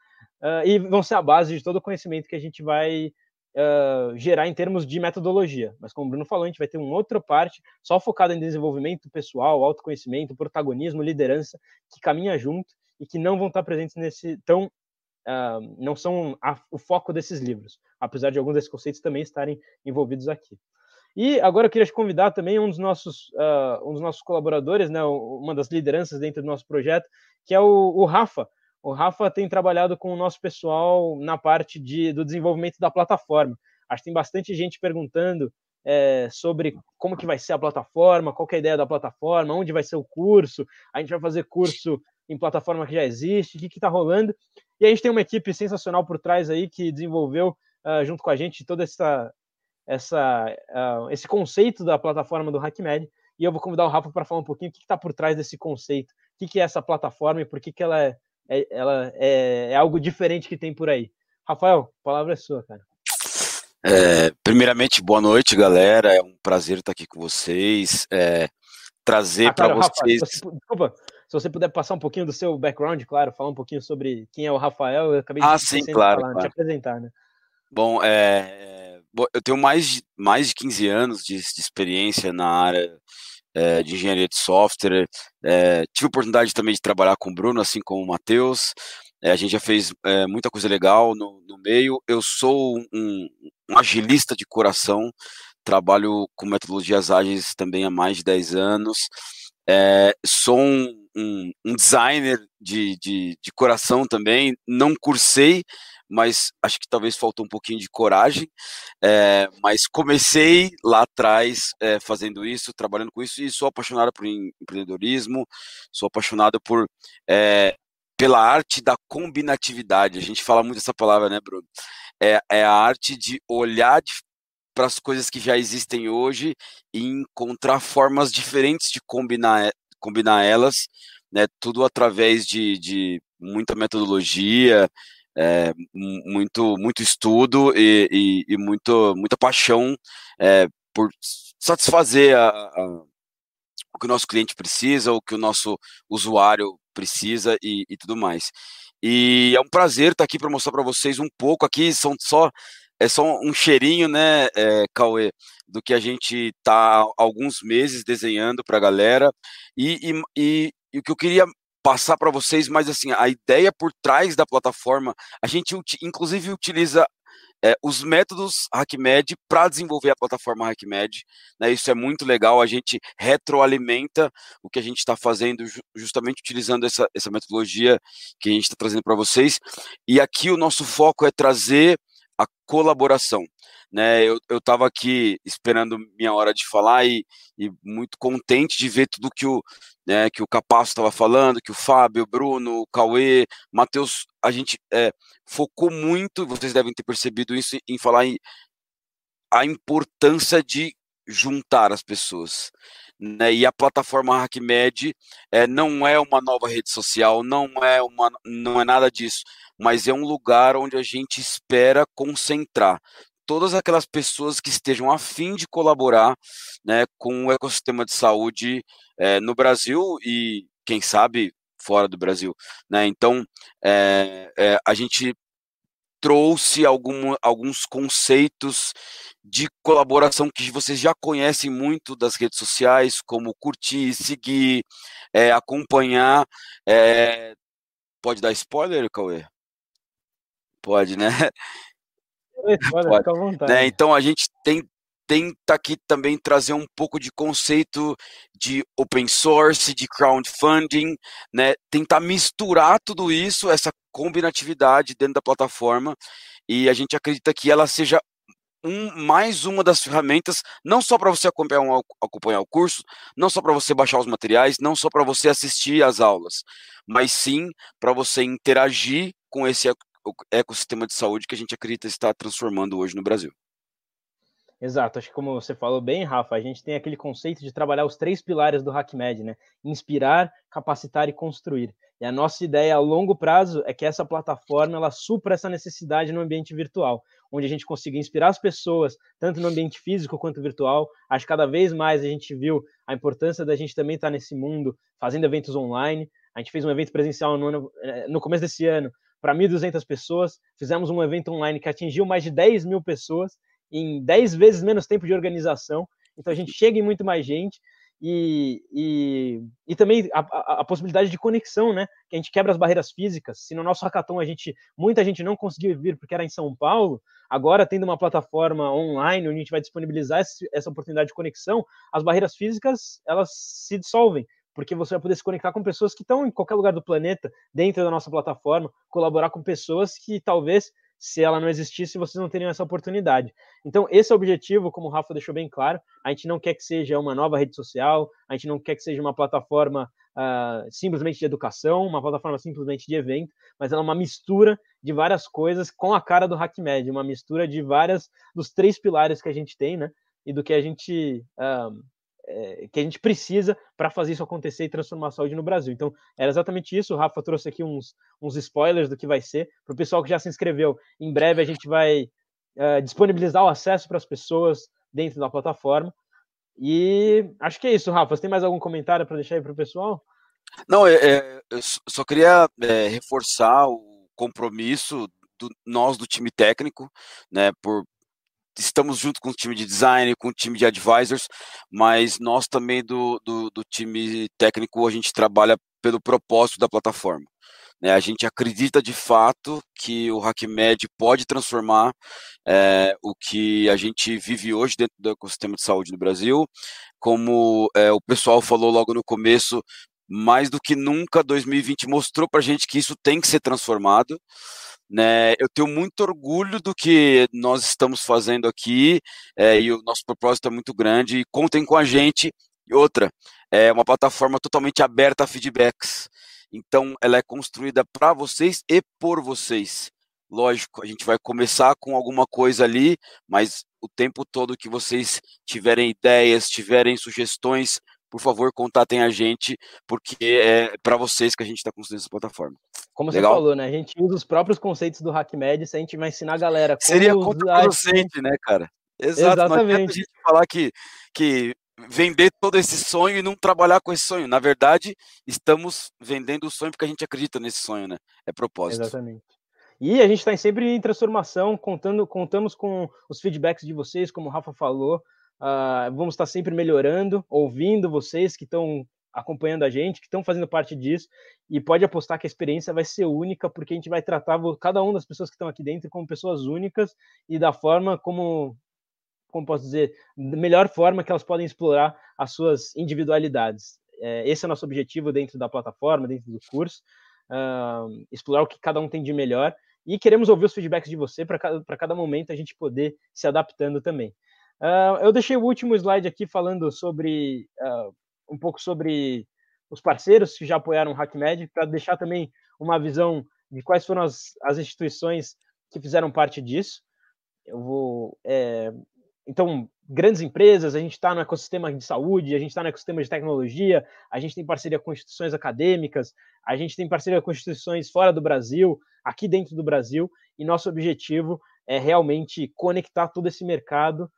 uh, e vão ser a base de todo o conhecimento que a gente vai uh, gerar em termos de metodologia. Mas como o Bruno falou, a gente vai ter uma outra parte só focada em desenvolvimento pessoal, autoconhecimento, protagonismo, liderança, que caminha junto e que não vão estar presentes nesse tão uh, não são a, o foco desses livros, apesar de alguns desses conceitos também estarem envolvidos aqui. E agora eu queria te convidar também um dos nossos, uh, um dos nossos colaboradores, né, uma das lideranças dentro do nosso projeto, que é o, o Rafa. O Rafa tem trabalhado com o nosso pessoal na parte de, do desenvolvimento da plataforma. Acho que tem bastante gente perguntando é, sobre como que vai ser a plataforma, qual é a ideia da plataforma, onde vai ser o curso, a gente vai fazer curso em plataforma que já existe, o que está rolando. E a gente tem uma equipe sensacional por trás aí que desenvolveu uh, junto com a gente todo essa, essa, uh, esse conceito da plataforma do HackMed. E eu vou convidar o Rafa para falar um pouquinho o que está por trás desse conceito, o que, que é essa plataforma e por que, que ela é é, ela é, é, algo diferente que tem por aí. Rafael, a palavra é sua, cara. É, primeiramente, boa noite, galera. É um prazer estar aqui com vocês. É, trazer ah, para vocês. Rafa, desculpa, se você puder passar um pouquinho do seu background, claro, falar um pouquinho sobre quem é o Rafael. Eu acabei de ah, sim, claro, falar, claro. te apresentar, né? Bom, é, eu tenho mais de, mais de 15 anos de, de experiência na área é, de engenharia de software. É, tive a oportunidade também de trabalhar com o Bruno, assim como o Matheus. É, a gente já fez muita coisa legal no, no meio. Eu sou um, um, agilista de coração, trabalho com metodologias ágeis também há mais de 10 anos. sou um, um, um designer de, de, de coração também, não cursei, mas acho que talvez faltou um pouquinho de coragem. É, mas comecei lá atrás é, fazendo isso, trabalhando com isso, e sou apaixonado por empreendedorismo, sou apaixonado por é, pela arte da combinatividade. A gente fala muito essa palavra, né, Bruno? É, é a arte de olhar para as coisas que já existem hoje e encontrar formas diferentes de combinar, combinar elas, né, tudo através de, de muita metodologia, é, muito, muito estudo e, e, e muito, muita paixão é, por satisfazer a, a, o que o nosso cliente precisa, o que o nosso usuário precisa e, e tudo mais. E é um prazer estar aqui para mostrar para vocês um pouco aqui, são só é só um cheirinho, né, é, Cauê, do que a gente está há alguns meses desenhando para a galera. E, e, e, e, o que eu queria passar para vocês, mas assim, a ideia por trás da plataforma, a gente inclusive utiliza é, os métodos HackMed para desenvolver a plataforma HackMed. Né, isso é muito legal, a gente retroalimenta o que a gente está fazendo justamente utilizando essa, essa metodologia que a gente está trazendo para vocês. E aqui o nosso foco é trazer a colaboração. Né, eu estava aqui esperando minha hora de falar e, e, muito contente de ver tudo que o, né, que o Capasso estava falando, que o Fábio, o Bruno, o Cauê, Matheus a gente é, focou muito, vocês devem ter percebido isso, em falar em a importância de juntar as pessoas. Né? E a plataforma HackMed é, não é uma nova rede social, não é, uma, não é nada disso, mas é um lugar onde a gente espera concentrar todas aquelas pessoas que estejam a fim de colaborar né, com o ecossistema de saúde é, no Brasil e, quem sabe, fora do Brasil. Né? Então, é, é, a gente trouxe algum, alguns conceitos de colaboração que vocês já conhecem muito das redes sociais, como curtir, seguir, é, acompanhar. É... Pode dar spoiler, Cauê? Pode, né? Pode, Pode. Né? Então a gente tem, tenta aqui também trazer um pouco de conceito de open source, de crowdfunding, né? Tentar misturar tudo isso, essa combinatividade dentro da plataforma, e a gente acredita que ela seja um, mais uma das ferramentas, não só para você acompanhar, um, acompanhar o curso, não só para você baixar os materiais, não só para você assistir às aulas, mas sim para você interagir com esse ecossistema de saúde que a gente acredita estar transformando hoje no Brasil. Exato, acho que como você falou bem, Rafa, a gente tem aquele conceito de trabalhar os três pilares do HackMed, né? Inspirar, capacitar e construir. E a nossa ideia a longo prazo é que essa plataforma ela supra essa necessidade no ambiente virtual, onde a gente consiga inspirar as pessoas, tanto no ambiente físico quanto virtual. Acho que cada vez mais a gente viu a importância da gente também estar nesse mundo, fazendo eventos online. A gente fez um evento presencial no, eh, no começo desse ano para 1.200 pessoas, fizemos um evento online que atingiu mais de 10 mil pessoas em 10 vezes menos tempo de organização. Então a gente chega em muito mais gente e, e, e também a, a, a, possibilidade de conexão, né? Que a gente quebra as barreiras físicas. Se no nosso hackathon a gente, muita gente não conseguiu vir porque era em São Paulo, agora tendo uma plataforma online onde a gente vai disponibilizar esse, essa oportunidade de conexão, as barreiras físicas elas se dissolvem porque você vai poder se conectar com pessoas que estão em qualquer lugar do planeta, dentro da nossa plataforma, colaborar com pessoas que talvez se ela não existisse, vocês não teriam essa oportunidade. Então, esse é o objetivo, como o Rafa deixou bem claro. A gente não quer que seja uma nova rede social, a gente não quer que seja uma plataforma uh, simplesmente de educação, uma plataforma simplesmente de evento, mas ela é uma mistura de várias coisas com a cara do HackMed, uma mistura de várias dos três pilares que a gente tem, né? E do que a gente uh, é, que a gente precisa para fazer isso acontecer e transformar a saúde no Brasil. Então, era exatamente isso. O Rafa trouxe aqui uns, uns spoilers do que vai ser. Para o pessoal que já se inscreveu, em breve a gente vai é, disponibilizar o acesso para as pessoas dentro da plataforma. E acho que é isso, Rafa. Você tem mais algum comentário para deixar aí para o pessoal? Não, é, é, eu só queria é, reforçar o compromisso do, nós do time técnico, né, por estamos junto com o time de design, com o time de advisors, mas nós também do, do, do time técnico, a gente trabalha pelo propósito da plataforma. Né? A gente acredita de fato que o HackMed pode transformar é, o que a gente vive hoje dentro do ecossistema de saúde no Brasil. Como é, o pessoal falou logo no começo, mais do que nunca, 2020 mostrou para a gente que isso tem que ser transformado. Né, eu tenho muito orgulho do que nós estamos fazendo aqui é, e o nosso propósito é muito grande. E contem com a gente. E outra, é uma plataforma totalmente aberta a feedbacks. Então, ela é construída para vocês e por vocês. Lógico, a gente vai começar com alguma coisa ali, mas o tempo todo que vocês tiverem ideias, tiverem sugestões, por favor, contatem a gente, porque é para vocês que a gente está construindo essa plataforma. Como Legal? você falou, né? A gente usa os próprios conceitos do HackMed, se a gente vai ensinar a galera como Seria contraproducente, né, cara? Exato, Exatamente. a gente falar que, que vender todo esse sonho e não trabalhar com esse sonho. Na verdade, estamos vendendo o sonho porque a gente acredita nesse sonho, né? É propósito. Exatamente. E a gente está sempre em transformação, contando, contamos com os feedbacks de vocês, como o Rafa falou. Uh, vamos estar sempre melhorando, ouvindo vocês que estão acompanhando a gente, que estão fazendo parte disso, e pode apostar que a experiência vai ser única, porque a gente vai tratar cada uma das pessoas que estão aqui dentro como pessoas únicas e da forma como, como posso dizer, da melhor forma que elas podem explorar as suas individualidades. É, esse é o nosso objetivo dentro da plataforma, dentro do curso, uh, explorar o que cada um tem de melhor, e queremos ouvir os feedbacks de você para cada, cada momento a gente poder se adaptando também. Uh, eu deixei o último slide aqui falando sobre uh, um pouco sobre os parceiros que já apoiaram o HackMed, para deixar também uma visão de quais foram as, as instituições que fizeram parte disso. Eu vou. É, então, grandes empresas, a gente está no ecossistema de saúde, a gente está no ecossistema de tecnologia, a gente tem parceria com instituições acadêmicas, a gente tem parceria com instituições fora do Brasil, aqui dentro do Brasil, e nosso objetivo é realmente conectar todo esse mercado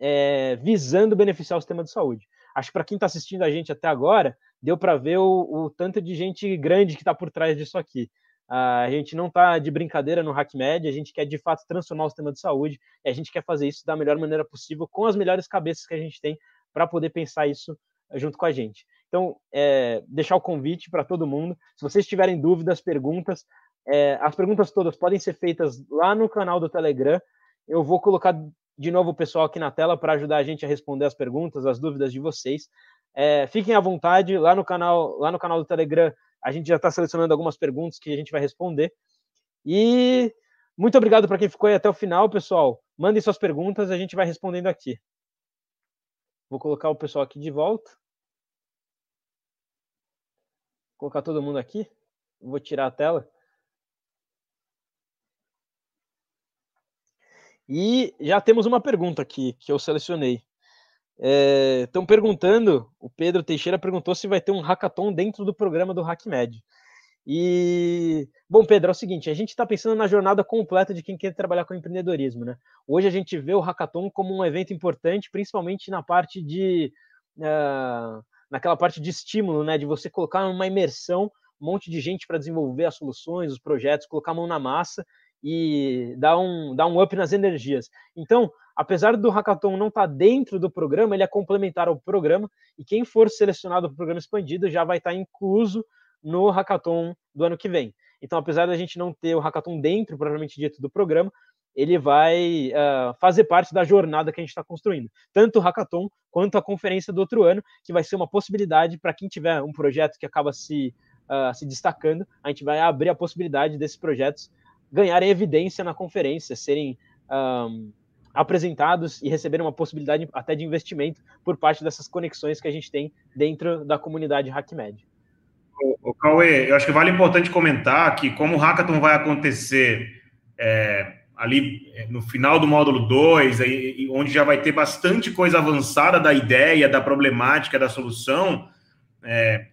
é, visando beneficiar o sistema de saúde. Acho que para quem está assistindo a gente até agora, deu para ver o, o, tanto de gente grande que está por trás disso aqui. Uh, a gente não está de brincadeira no HackMed, a gente quer de fato transformar o sistema de saúde e a gente quer fazer isso da melhor maneira possível, com as melhores cabeças que a gente tem para poder pensar isso junto com a gente. Então, é, deixar o convite para todo mundo. Se vocês tiverem dúvidas, perguntas, é, as perguntas todas podem ser feitas lá no canal do Telegram. Eu vou colocar de novo o pessoal aqui na tela para ajudar a gente a responder as perguntas, as dúvidas de vocês. É, fiquem à vontade lá no canal, lá no canal do Telegram a gente já está selecionando algumas perguntas que a gente vai responder. E muito obrigado para quem ficou aí até o final, pessoal. Mandem suas perguntas, a gente vai respondendo aqui. Vou colocar o pessoal aqui de volta. Vou colocar todo mundo aqui. Vou tirar a tela. E já temos uma pergunta aqui que eu selecionei. Estão é, perguntando, o Pedro Teixeira perguntou se vai ter um hackathon dentro do programa do HackMed. E, bom, Pedro, é o seguinte, a gente está pensando na jornada completa de quem quer trabalhar com empreendedorismo, né? Hoje a gente vê o hackathon como um evento importante, principalmente na parte de, uh, naquela parte de estímulo, né? De você colocar uma imersão, um monte de gente para desenvolver as soluções, os projetos, colocar a mão na massa e dar um, dar um up nas energias. Então, apesar do hackathon não estar tá dentro do programa, ele é complementar ao programa e quem for selecionado para o programa expandido já vai estar tá incluso no hackathon do ano que vem. Então, apesar da gente não ter o hackathon dentro, propriamente dito, do programa, ele vai uh, fazer parte da jornada que a gente está construindo. Tanto o hackathon quanto a conferência do outro ano, que vai ser uma possibilidade para quem tiver um projeto que acaba se, uh, se destacando, a gente vai abrir a possibilidade desses projetos ganharem evidência na conferência, serem um, apresentados e receber uma possibilidade até de investimento por parte dessas conexões que a gente tem dentro da comunidade HackMed. O, o Cauê, eu acho que vale importante comentar que como o Hackathon vai acontecer é, ali é, no final do módulo 2, onde já vai ter bastante coisa avançada da ideia, da problemática, da solução, é,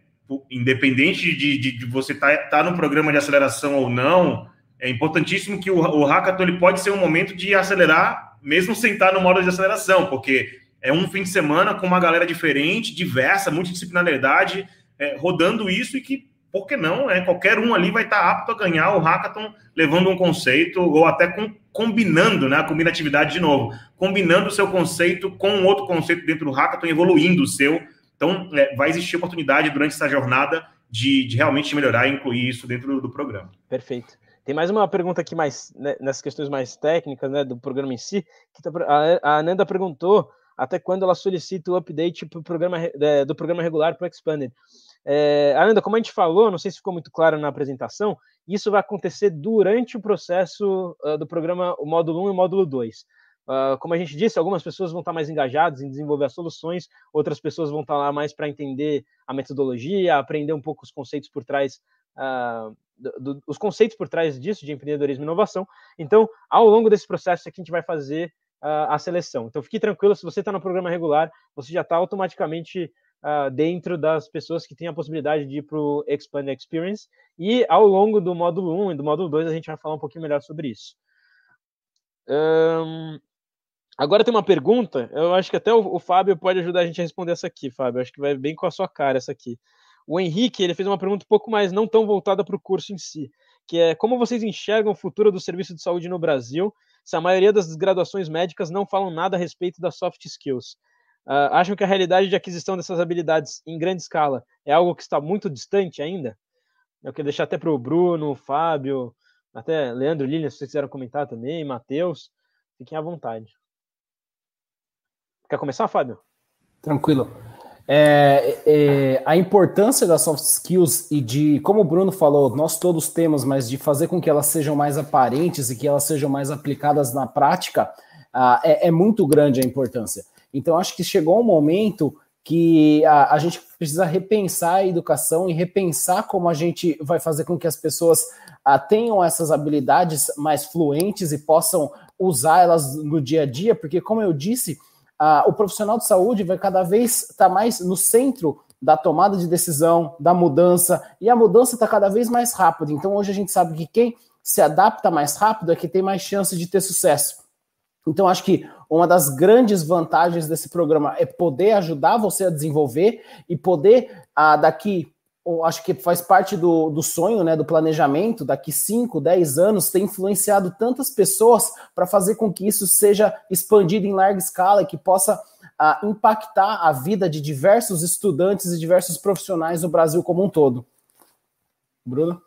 independente de, de, de você estar tá, tá no programa de aceleração ou não, é importantíssimo que o, o hackathon ele pode ser um momento de acelerar mesmo sem estar no modo de aceleração, porque é um fim de semana com uma galera diferente, diversa, multidisciplinaridade, é, rodando isso e que, por que não, né, qualquer um ali vai estar apto a ganhar o hackathon levando um conceito ou até com, combinando né, combinatividade de novo, combinando o seu conceito com outro conceito dentro do hackathon, evoluindo o seu. Então, é, vai existir oportunidade durante essa jornada de, de realmente melhorar e incluir isso dentro do, do programa. Perfeito. Tem mais uma pergunta aqui mais né, nessas questões mais técnicas, né, do programa em si, tá, a, a Ananda perguntou até quando ela solicita o update pro programa, é, do programa regular para o Expanded. É, Ananda, como a gente falou, não sei se ficou muito claro na apresentação, isso vai acontecer durante o processo uh, do programa, o módulo 1 e o módulo 2. Uh, ah, como a gente disse, algumas pessoas vão estar mais engajadas em desenvolver as soluções, outras pessoas vão estar lá mais para entender a metodologia, aprender um pouco os conceitos por trás uh, do, os conceitos por trás disso, de empreendedorismo e inovação. Então, ao longo desse processo aqui, a gente vai fazer uh, a seleção. Então, fique tranquilo, se você está no programa regular, você já está automaticamente uh, dentro das pessoas que têm a possibilidade de ir para o Expand Experience. E ao longo do módulo 1 e do módulo 2, a gente vai falar um pouquinho melhor sobre isso. Um, agora tem uma pergunta, eu acho que até o, o Fábio pode ajudar a gente a responder essa aqui, Fábio. Acho que vai bem com a sua cara essa aqui. O Henrique ele fez uma pergunta um pouco mais não tão voltada para o curso em si, que é como vocês enxergam o futuro do serviço de saúde no Brasil, se a maioria das graduações médicas não falam nada a respeito das soft skills? Uh, acham que a realidade de aquisição dessas habilidades em grande escala é algo que está muito distante ainda? Eu quero deixar até para o Bruno, Fábio, até Leandro, Lilian, se vocês quiserem comentar também, Matheus, fiquem à vontade. Quer começar, Fábio? Tranquilo. É, é, a importância das soft skills e de, como o Bruno falou, nós todos temos, mas de fazer com que elas sejam mais aparentes e que elas sejam mais aplicadas na prática, ah, é, é, muito grande a importância. Então, acho que chegou um momento que a, a, gente precisa repensar a educação e repensar como a gente vai fazer com que as pessoas ah, tenham essas habilidades mais fluentes e possam usar elas no dia a dia, porque, como eu disse, ah, o profissional de saúde vai cada vez estar tá mais no centro da tomada de decisão, da mudança, e a mudança está cada vez mais rápida. Então, hoje a gente sabe que quem se adapta mais rápido é que tem mais chance de ter sucesso. Então, acho que uma das grandes vantagens desse programa é poder ajudar você a desenvolver e poder, ah, daqui acho que faz parte do, do sonho, né, do planejamento, daqui 5, 10 anos, ter influenciado tantas pessoas para fazer com que isso seja expandido em larga escala e que possa uh, impactar a vida de diversos estudantes e diversos profissionais no Brasil como um todo. Bruno?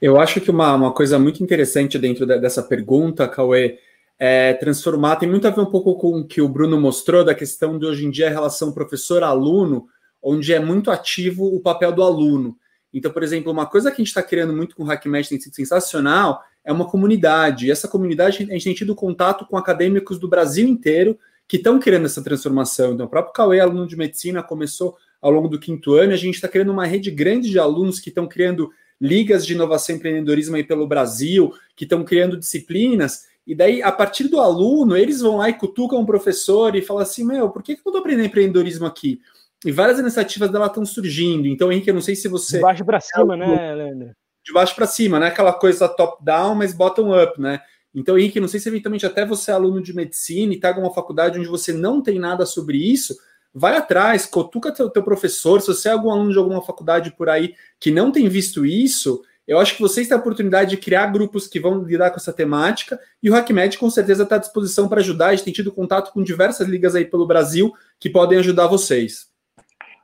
Eu acho que uma, uma coisa muito interessante dentro de, dessa pergunta, Cauê, é transformar, tem muito a ver um pouco com o que o Bruno mostrou, da questão de hoje em dia a relação professor-aluno, onde é muito ativo o papel do aluno. Então, por exemplo, uma coisa que a gente está criando muito com o HackMatch tem sido sensacional é uma comunidade. E essa comunidade, a gente tem tido contato com acadêmicos do Brasil inteiro que estão querendo essa transformação. Então, o próprio Cauê, aluno de medicina, começou ao longo do quinto ano, a gente está criando uma rede grande de alunos que estão criando ligas de inovação e empreendedorismo aí pelo Brasil, que estão criando disciplinas, e daí, a partir do aluno, eles vão lá e cutucam o professor e falam assim, meu, por que, que eu estou aprendendo empreendedorismo aqui? E várias iniciativas dela estão surgindo. Então, Henrique, eu não sei se você. De baixo para cima, né, Leandro? De baixo para cima, né? Aquela coisa top-down, mas bottom-up, né? Então, Henrique, não sei se eventualmente até você é aluno de medicina e está em uma faculdade onde você não tem nada sobre isso, vai atrás, cutuca teu, teu professor. Se você é algum aluno de alguma faculdade por aí que não tem visto isso, eu acho que vocês têm a oportunidade de criar grupos que vão lidar com essa temática e o HackMed com certeza está à disposição para ajudar. A gente tem tido contato com diversas ligas aí pelo Brasil que podem ajudar vocês.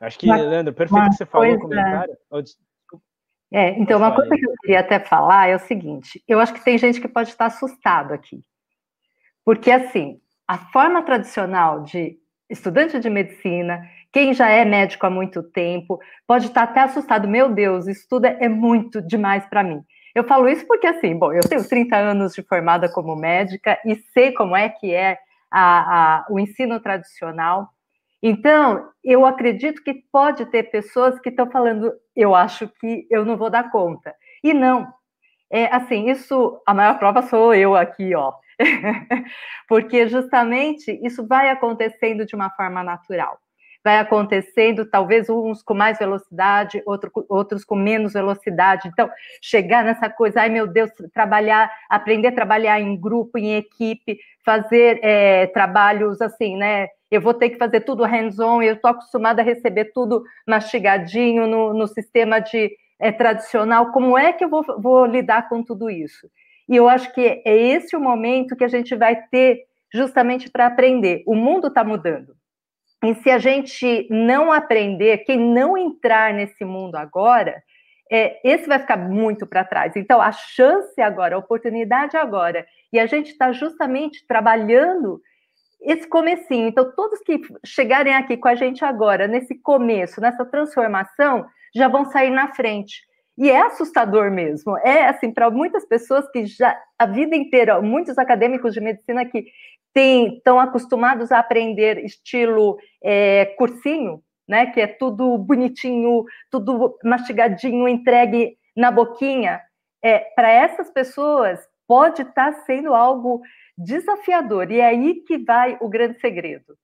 Acho que, mas, Leandro, perfeito que você falou no comentário. É, então, uma coisa que eu queria até falar é o seguinte: eu acho que tem gente que pode estar assustado aqui. Porque, assim, a forma tradicional de estudante de medicina, quem já é médico há muito tempo, pode estar até assustado. Meu Deus, estudo é muito demais para mim. Eu falo isso porque, assim, bom, eu tenho 30 anos de formada como médica e sei como é que é a, a, o ensino tradicional. Então, eu acredito que pode ter pessoas que estão falando, eu acho que eu não vou dar conta. E não. É assim, isso, a maior prova sou eu aqui, ó. *laughs* Porque justamente isso vai acontecendo de uma forma natural. Vai acontecendo, talvez uns com mais velocidade, outro, outros com menos velocidade. Então, chegar nessa coisa, ai meu Deus, trabalhar, aprender a trabalhar em grupo, em equipe, fazer é, trabalhos assim, né? eu vou ter que fazer tudo hands-on, eu estou acostumada a receber tudo mastigadinho no, no sistema de é, tradicional, como é que eu vou, vou lidar com tudo isso? E eu acho que é esse o momento que a gente vai ter justamente para aprender. O mundo está mudando. E se a gente não aprender, quem não entrar nesse mundo agora, é, esse vai ficar muito para trás. Então, a chance agora, a oportunidade agora, e a gente está justamente trabalhando esse comecinho. Então, todos que chegarem aqui com a gente agora, nesse começo, nessa transformação, já vão sair na frente. E é assustador mesmo. É assim, para muitas pessoas que já a vida inteira, muitos acadêmicos de medicina que estão acostumados a aprender estilo é, cursinho, né? Que é tudo bonitinho, tudo mastigadinho, entregue na boquinha. É, para essas pessoas pode estar tá sendo algo desafiador. E é aí que vai o grande segredo.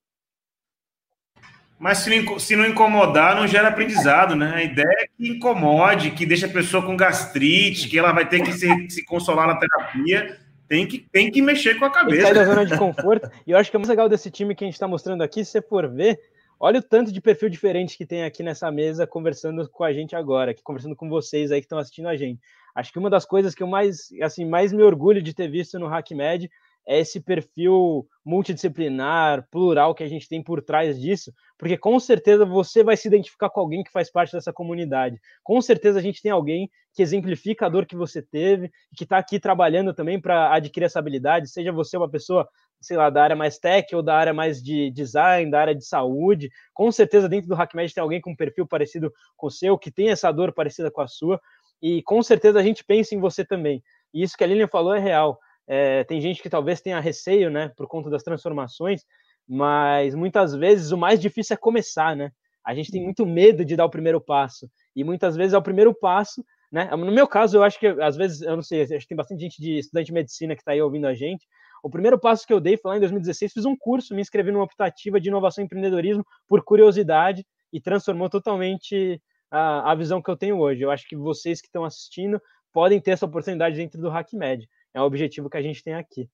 Mas se não, se não incomodar, não gera aprendizado, né? A ideia é que incomode, que deixa a pessoa com gastrite, que ela vai ter que se, se consolar na terapia. Tem que, tem que mexer com a cabeça. Sai da zona de conforto. *laughs* E eu acho que o mais legal desse time que a gente está mostrando aqui, se você for ver, olha o tanto de perfil diferente que tem aqui nessa mesa conversando com a gente agora, aqui, conversando com vocês aí que estão assistindo a gente. Acho que uma das coisas que eu mais, assim, mais me orgulho de ter visto no HackMed é esse perfil multidisciplinar, plural que a gente tem por trás disso, porque com certeza você vai se identificar com alguém que faz parte dessa comunidade. Com certeza a gente tem alguém que exemplifica a dor que você teve que está aqui trabalhando também para adquirir essa habilidade, seja você uma pessoa, sei lá, da área mais tech ou da área mais de design, da área de saúde. Com certeza dentro do HackMed tem alguém com um perfil parecido com o seu, que tem essa dor parecida com a sua, e com certeza a gente pensa em você também. E isso que a Lilian falou é real é, tem gente que talvez tenha receio, né, por conta das transformações, mas muitas vezes o mais difícil é começar, né? A gente tem muito medo de dar o primeiro passo e muitas vezes é o primeiro passo né? No meu caso, eu acho que, às vezes, eu não sei, acho que tem bastante gente de estudante de medicina que está aí ouvindo a gente. O primeiro passo que eu dei foi lá em 2016, fiz um curso, me inscrevi numa optativa de inovação e empreendedorismo por curiosidade e transformou totalmente a, a visão que eu tenho hoje. Eu acho que vocês que estão assistindo podem ter essa oportunidade dentro do HackMed. É o objetivo que a gente tem aqui.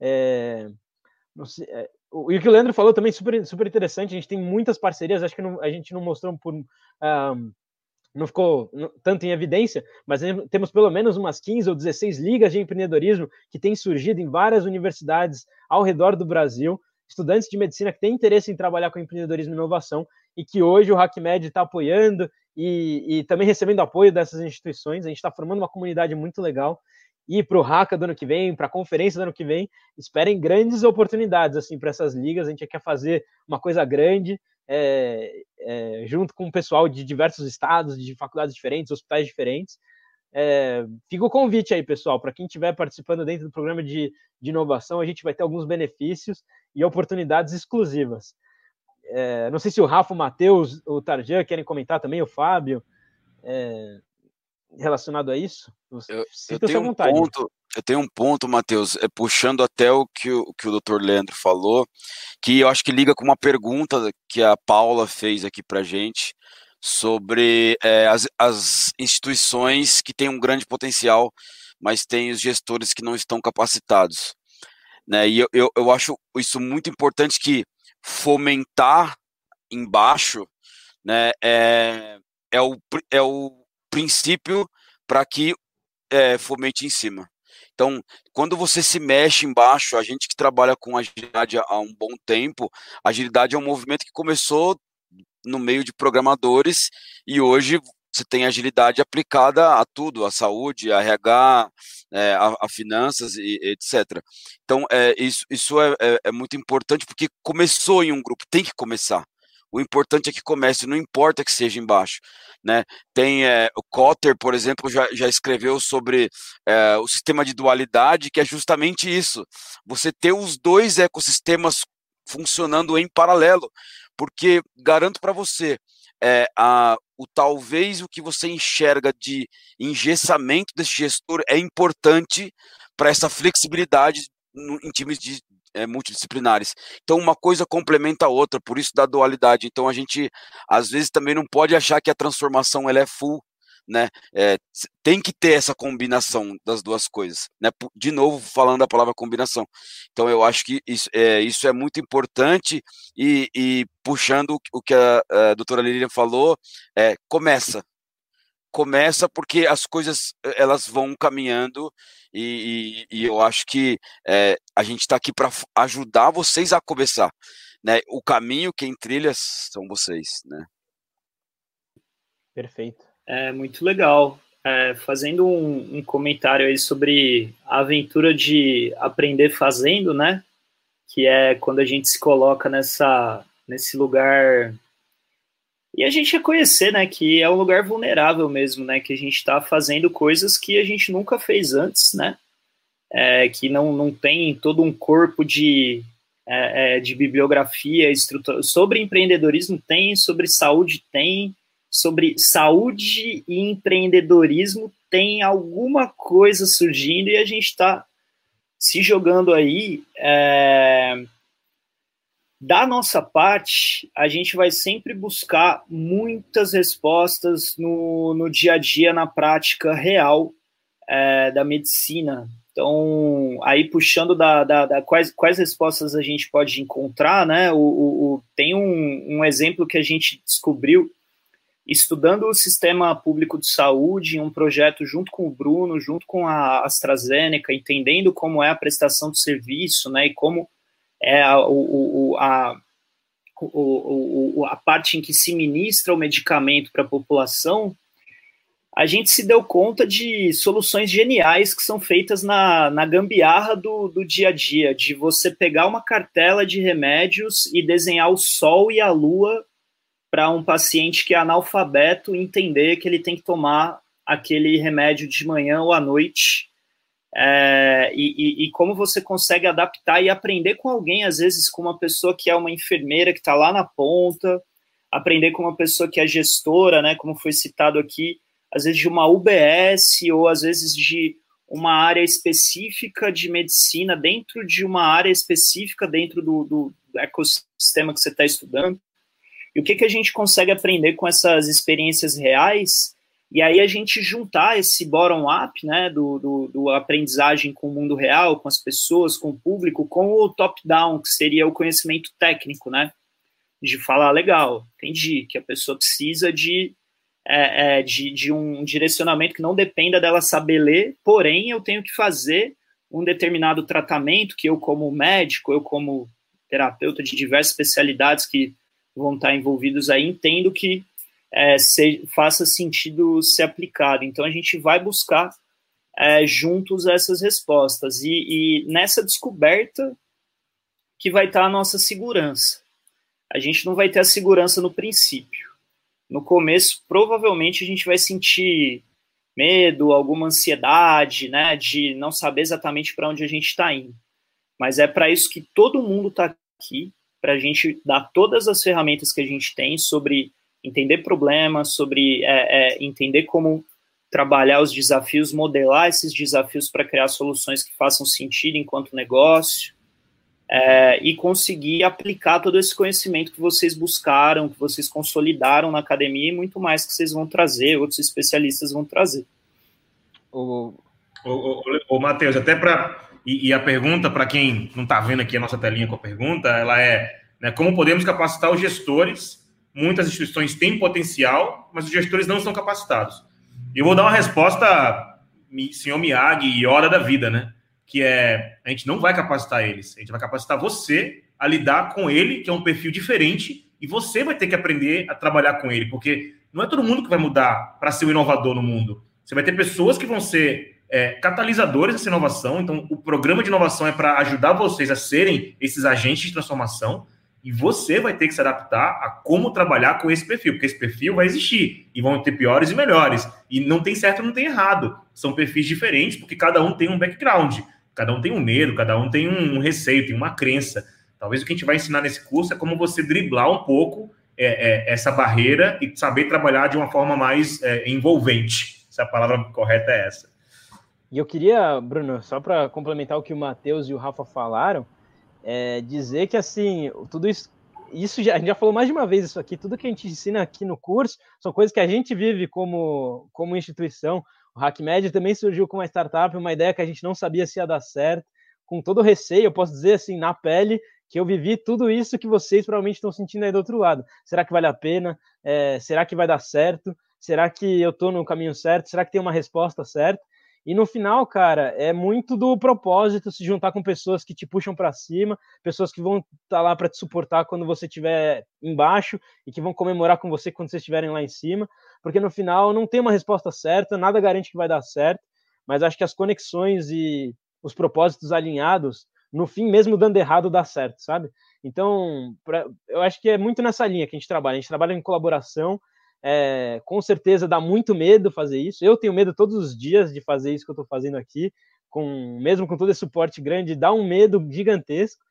É, sei, é, o, e o que o Leandro falou também super, super interessante. A gente tem muitas parcerias, acho que não, a gente não mostrou por. Um, não ficou tanto em evidência, mas temos pelo menos umas 15 ou 16 ligas de empreendedorismo que têm surgido em várias universidades ao redor do Brasil, estudantes de medicina que têm interesse em trabalhar com empreendedorismo e inovação e que hoje o HackMed está apoiando e, e, também recebendo apoio dessas instituições. A gente está formando uma comunidade muito legal. E para o Hacka do ano que vem, para a conferência do ano que vem, esperem grandes oportunidades assim para essas ligas. A gente quer fazer uma coisa grande, é, é, junto com o pessoal de diversos estados, de faculdades diferentes, hospitais diferentes. É, fica o convite aí, pessoal, para quem estiver participando dentro do programa de, de, inovação, a gente vai ter alguns benefícios e oportunidades exclusivas. É, não sei se o Rafa, o Matheus, o Tarjan querem comentar também, o Fábio, é, relacionado a isso. Eu, eu tenho um ponto, eu tenho um ponto, Matheus, é, puxando até o que o, que o Dr. Leandro falou, que eu acho que liga com uma pergunta que a Paula fez aqui para gente sobre é, as, as instituições que têm um grande potencial, mas têm os gestores que não estão capacitados. Né? E eu, eu, eu acho isso muito importante que fomentar embaixo né, é, é, o, é o princípio para que é, fomente em cima. Então, quando você se mexe embaixo, a gente que trabalha com agilidade há um bom tempo, agilidade é um movimento que começou no meio de programadores e hoje você tem agilidade aplicada a tudo, a saúde, a RH, é, a, a, finanças e etc. Então, é, isso, isso é, é, é muito importante porque começou em um grupo, tem que começar. O importante é que comece, não importa que seja embaixo. Né? Tem é, o Cotter, por exemplo, já, já escreveu sobre é, o sistema de dualidade, que é justamente isso: você ter os dois ecossistemas funcionando em paralelo, porque garanto para você, é, a, o talvez o que você enxerga de engessamento desse gestor é importante para essa flexibilidade no, em times de, é, multidisciplinares. Então, uma coisa complementa a outra, por isso da dualidade. Então, a gente, às vezes, também não pode achar que a transformação ela é full, né? É, tem que ter essa combinação das duas coisas, né? De novo, falando a palavra combinação. Então, eu acho que isso é, isso é muito importante e, e puxando o que a, a doutora Lilian falou, é, começa, começa porque as coisas elas vão caminhando e, e, e eu acho que é, a gente está aqui para ajudar vocês a começar, né? O caminho quem trilha são vocês, né? Perfeito. É muito legal. É, fazendo um, um, comentário aí sobre a aventura de aprender fazendo, né? Que é quando a gente se coloca nessa nesse lugar e a gente reconhecer, né, que é um lugar vulnerável mesmo, né, que a gente está fazendo coisas que a gente nunca fez antes, né, é, que não, não tem todo um corpo de, é, é de bibliografia estrutura. sobre empreendedorismo tem, sobre saúde tem, sobre saúde e empreendedorismo tem alguma coisa surgindo e a gente está se jogando aí é, da nossa parte, a gente vai sempre buscar muitas respostas no, no dia a dia, na prática real é, da medicina. Então, aí puxando da, da, da, quais, quais respostas a gente pode encontrar, né? O, o, o, tem um, um exemplo que a gente descobriu estudando o sistema público de saúde em um projeto junto com o Bruno, junto com a AstraZeneca, entendendo como é a prestação de serviço, né? E como é a, o, a, o, a parte em que se ministra o medicamento para a população, a gente se deu conta de soluções geniais que são feitas na, na gambiarra do, do dia a dia, de você pegar uma cartela de remédios e desenhar o sol e a lua para um paciente que é analfabeto entender que ele tem que tomar aquele remédio de manhã ou à noite é, e, e, como você consegue adaptar e aprender com alguém, às vezes com uma pessoa que é uma enfermeira que está lá na ponta, aprender com uma pessoa que é gestora, né, como foi citado aqui, às vezes de uma UBS ou às vezes de uma área específica de medicina dentro de uma área específica dentro do, do ecossistema que você está estudando. E o que, que a gente consegue aprender com essas experiências reais? E aí a gente juntar esse bottom-up, né, do, do, do, aprendizagem com o mundo real, com as pessoas, com o público, com o top-down, que seria o conhecimento técnico, né? De falar, legal, entendi, que a pessoa precisa de é, é, de, de um direcionamento que não dependa dela saber ler, porém eu tenho que fazer um determinado tratamento que eu, como médico, eu, como terapeuta de diversas especialidades que vão estar envolvidos aí, entendo que é, se, faça sentido ser aplicado. Então a gente vai buscar é, juntos essas respostas e, e nessa descoberta que vai estar a nossa segurança. A gente não vai ter a segurança no princípio no começo, provavelmente a gente vai sentir medo, alguma ansiedade, né, de não saber exatamente para onde a gente está indo. Mas é para isso que todo mundo está aqui, para a gente dar todas as ferramentas que a gente tem sobre entender problemas, sobre é, é, entender como trabalhar os desafios, modelar esses desafios para criar soluções que façam sentido enquanto negócio, é, e conseguir aplicar todo esse conhecimento que vocês buscaram, que vocês consolidaram na academia e muito mais que vocês vão trazer, outros especialistas vão trazer. O, o, o, o Matheus, até para. E, e, a pergunta, para quem não está vendo aqui a nossa telinha com a pergunta, ela é né, como podemos capacitar os gestores? Muitas instituições têm potencial, mas os gestores não estão capacitados. Eu vou dar uma resposta, senhor Miyagi e hora da vida, né? que é a gente não vai capacitar eles, a gente vai capacitar você a lidar com ele, que é um perfil diferente, e você vai ter que aprender a trabalhar com ele, porque não é todo mundo que vai mudar para ser um inovador no mundo. Você vai ter pessoas que vão ser é, catalisadores dessa inovação, então o programa de inovação é para ajudar vocês a serem esses agentes de transformação, e você vai ter que se adaptar a como trabalhar com esse perfil, porque esse perfil vai existir e vão ter piores e melhores. E não tem certo, não tem errado. São perfis diferentes, porque cada um tem um background. Cada um tem um medo, cada um tem um receio, tem uma crença. Talvez o que a gente vai ensinar nesse curso é como você driblar um pouco é, é, essa barreira e saber trabalhar de uma forma mais é, envolvente. Se a palavra correta é essa. E eu queria, Bruno, só para complementar o que o Matheus e o Rafa falaram, é, dizer que assim, tudo isso, isso já, a gente já falou mais de uma vez isso aqui, tudo que a gente ensina aqui no curso são coisas que a gente vive como, como instituição. O HackMed também surgiu com uma startup, uma ideia que a gente não sabia se ia dar certo, com todo o receio, eu posso dizer assim, na pele, que eu vivi tudo isso que vocês provavelmente estão sentindo aí do outro lado. Será que vale a pena? É, será que vai dar certo? Será que eu estou no caminho certo? Será que tem uma resposta certa? E no final, cara, é muito do propósito se juntar com pessoas que te puxam para cima, pessoas que vão estar tá lá para te suportar quando você estiver embaixo e que vão comemorar com você quando vocês estiverem lá em cima, porque no final não tem uma resposta certa, nada garante que vai dar certo, mas acho que as conexões e os propósitos alinhados, no fim, mesmo dando errado, dá certo, sabe? Então, pra, eu acho que é muito nessa linha que a gente trabalha. A gente trabalha em colaboração, é, com certeza dá muito medo fazer isso. Eu tenho medo todos os dias de fazer isso que eu estou fazendo aqui, com mesmo com todo esse suporte grande, dá um medo gigantesco.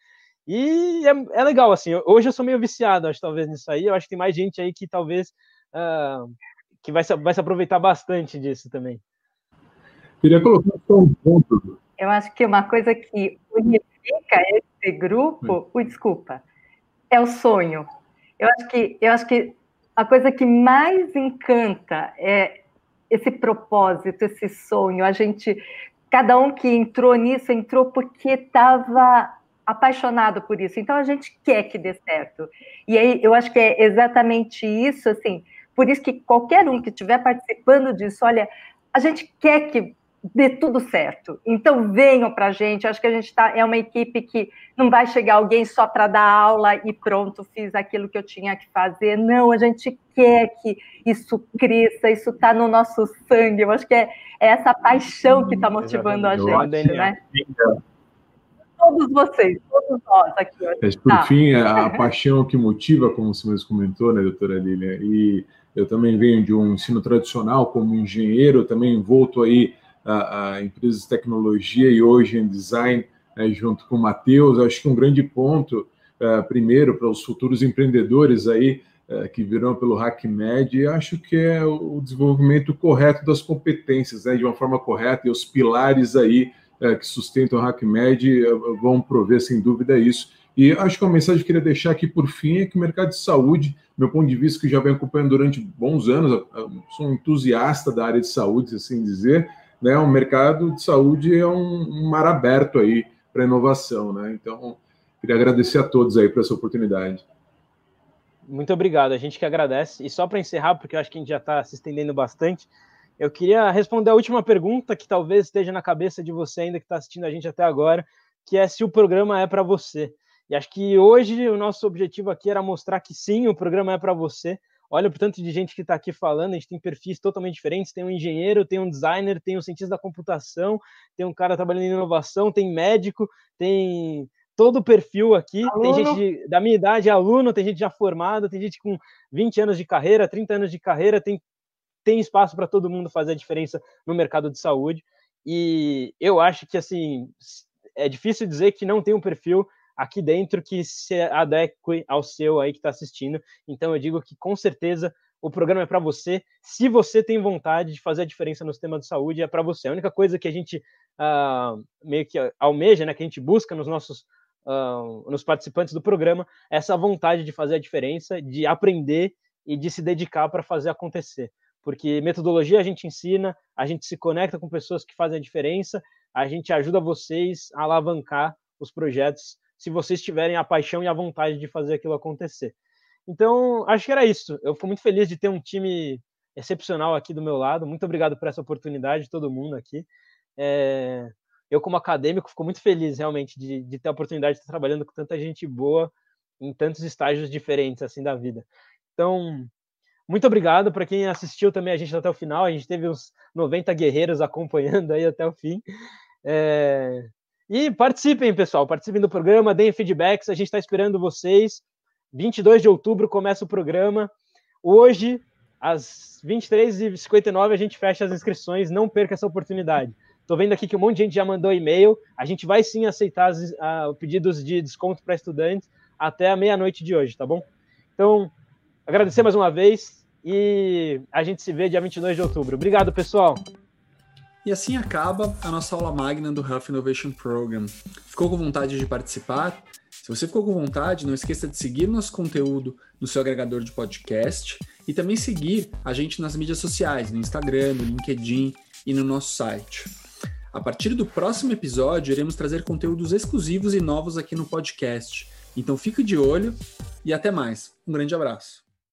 E é, é, legal, assim, hoje eu sou meio viciado, acho, talvez, nisso aí. Eu acho que tem mais gente aí que talvez uh, que vai se, vai se aproveitar bastante disso também. Queria colocar só um ponto. Eu acho que uma coisa que unifica esse grupo, ui, desculpa, é o sonho. Eu acho que eu acho que a coisa que mais encanta é esse propósito, esse sonho. A gente, cada um que entrou nisso, entrou porque estava apaixonado por isso. Então a gente quer que dê certo. E aí eu acho que é exatamente isso, assim. Por isso que qualquer um que estiver participando disso, olha, a gente quer que dê tudo certo. Então venham para a gente. Acho que a gente tá, é uma equipe que não vai chegar alguém só para dar aula e pronto, fiz aquilo que eu tinha que fazer. Não, a gente quer que isso cresça, isso está no nosso sangue. Eu acho que é, é essa paixão que está motivando a gente, né? Todos vocês, todos nós aqui. Mas, por tá. fim, a, a paixão que motiva, como você mesmo comentou, né, doutora Lília? E eu também venho de um ensino tradicional como engenheiro, também volto aí a, a empresas de tecnologia e hoje em design, né, junto com o Matheus. Acho que um grande ponto, uh, primeiro, para os futuros empreendedores aí, é, que virão pelo HackMed, acho que é o desenvolvimento correto das competências, né, de uma forma correta, e os pilares aí é, que sustentam o HackMed vão prover, sem dúvida, isso. E acho que uma mensagem que eu queria deixar aqui por fim é que o mercado de saúde, meu ponto de vista, que já venho acompanhando durante bons anos, sou um entusiasta da área de saúde, assim dizer, né? O mercado de saúde é um, um mar aberto aí para inovação, né? Então, queria agradecer a todos aí por essa oportunidade. Muito obrigado, a gente que agradece. E só para encerrar, porque eu acho que a gente já está se estendendo bastante, eu queria responder a última pergunta que talvez esteja na cabeça de você ainda que está assistindo a gente até agora, que é se o programa é para você. E acho que hoje o nosso objetivo aqui era mostrar que sim, o programa é para você. Olha o tanto de gente que está aqui falando, a gente tem perfis totalmente diferentes, tem um engenheiro, tem um designer, tem um cientista da computação, tem um cara trabalhando em inovação, tem médico, tem todo o perfil aqui. Aluno. Tem gente de, da minha idade, aluno, tem gente já formada, tem gente com 20 anos de carreira, 30 anos de carreira, tem, tem espaço para todo mundo fazer a diferença no mercado de saúde. E eu acho que assim é difícil dizer que não tem um perfil aqui dentro que se adeque ao seu aí que está assistindo. Então eu digo que com certeza o programa é para você. Se você tem vontade de fazer a diferença no sistema de saúde, é para você. A única coisa que a gente uh, meio que almeja, né, que a gente busca nos nossos uh, nos participantes do programa essa vontade de fazer a diferença, de aprender e de se dedicar para fazer acontecer. Porque metodologia a gente ensina, a gente se conecta com pessoas que fazem a diferença, a gente ajuda vocês a alavancar os projetos se vocês tiverem a paixão e a vontade de fazer aquilo acontecer. Então, acho que era isso. Eu fico muito feliz de ter um time excepcional aqui do meu lado. Muito obrigado por essa oportunidade, todo mundo aqui. É eu, como acadêmico, fico muito feliz realmente de, de ter a oportunidade de estar trabalhando com tanta gente boa em tantos estágios diferentes assim da vida. Então, muito obrigado para quem assistiu também a gente até o final. A gente teve uns 90 guerreiros acompanhando aí até o fim. É... E participem, pessoal, participem do programa, deem feedbacks. A gente está esperando vocês. 22 de outubro começa o programa. Hoje, às 23h59, a gente fecha as inscrições. Não perca essa oportunidade. Estou vendo aqui que um monte de gente já mandou e-mail. A gente vai sim aceitar os pedidos de desconto para estudantes até a meia-noite de hoje, tá bom? Então, agradecer mais uma vez e a gente se vê dia 22 de outubro. Obrigado, pessoal. E assim acaba a nossa aula magna do Health Innovation Program. Ficou com vontade de participar? Se você ficou com vontade, não esqueça de seguir nosso conteúdo no seu agregador de podcast e também seguir a gente nas mídias sociais, no Instagram, no LinkedIn e no nosso site. A partir do próximo episódio, iremos trazer conteúdos exclusivos e novos aqui no podcast. Então fique de olho e até mais. Um grande abraço.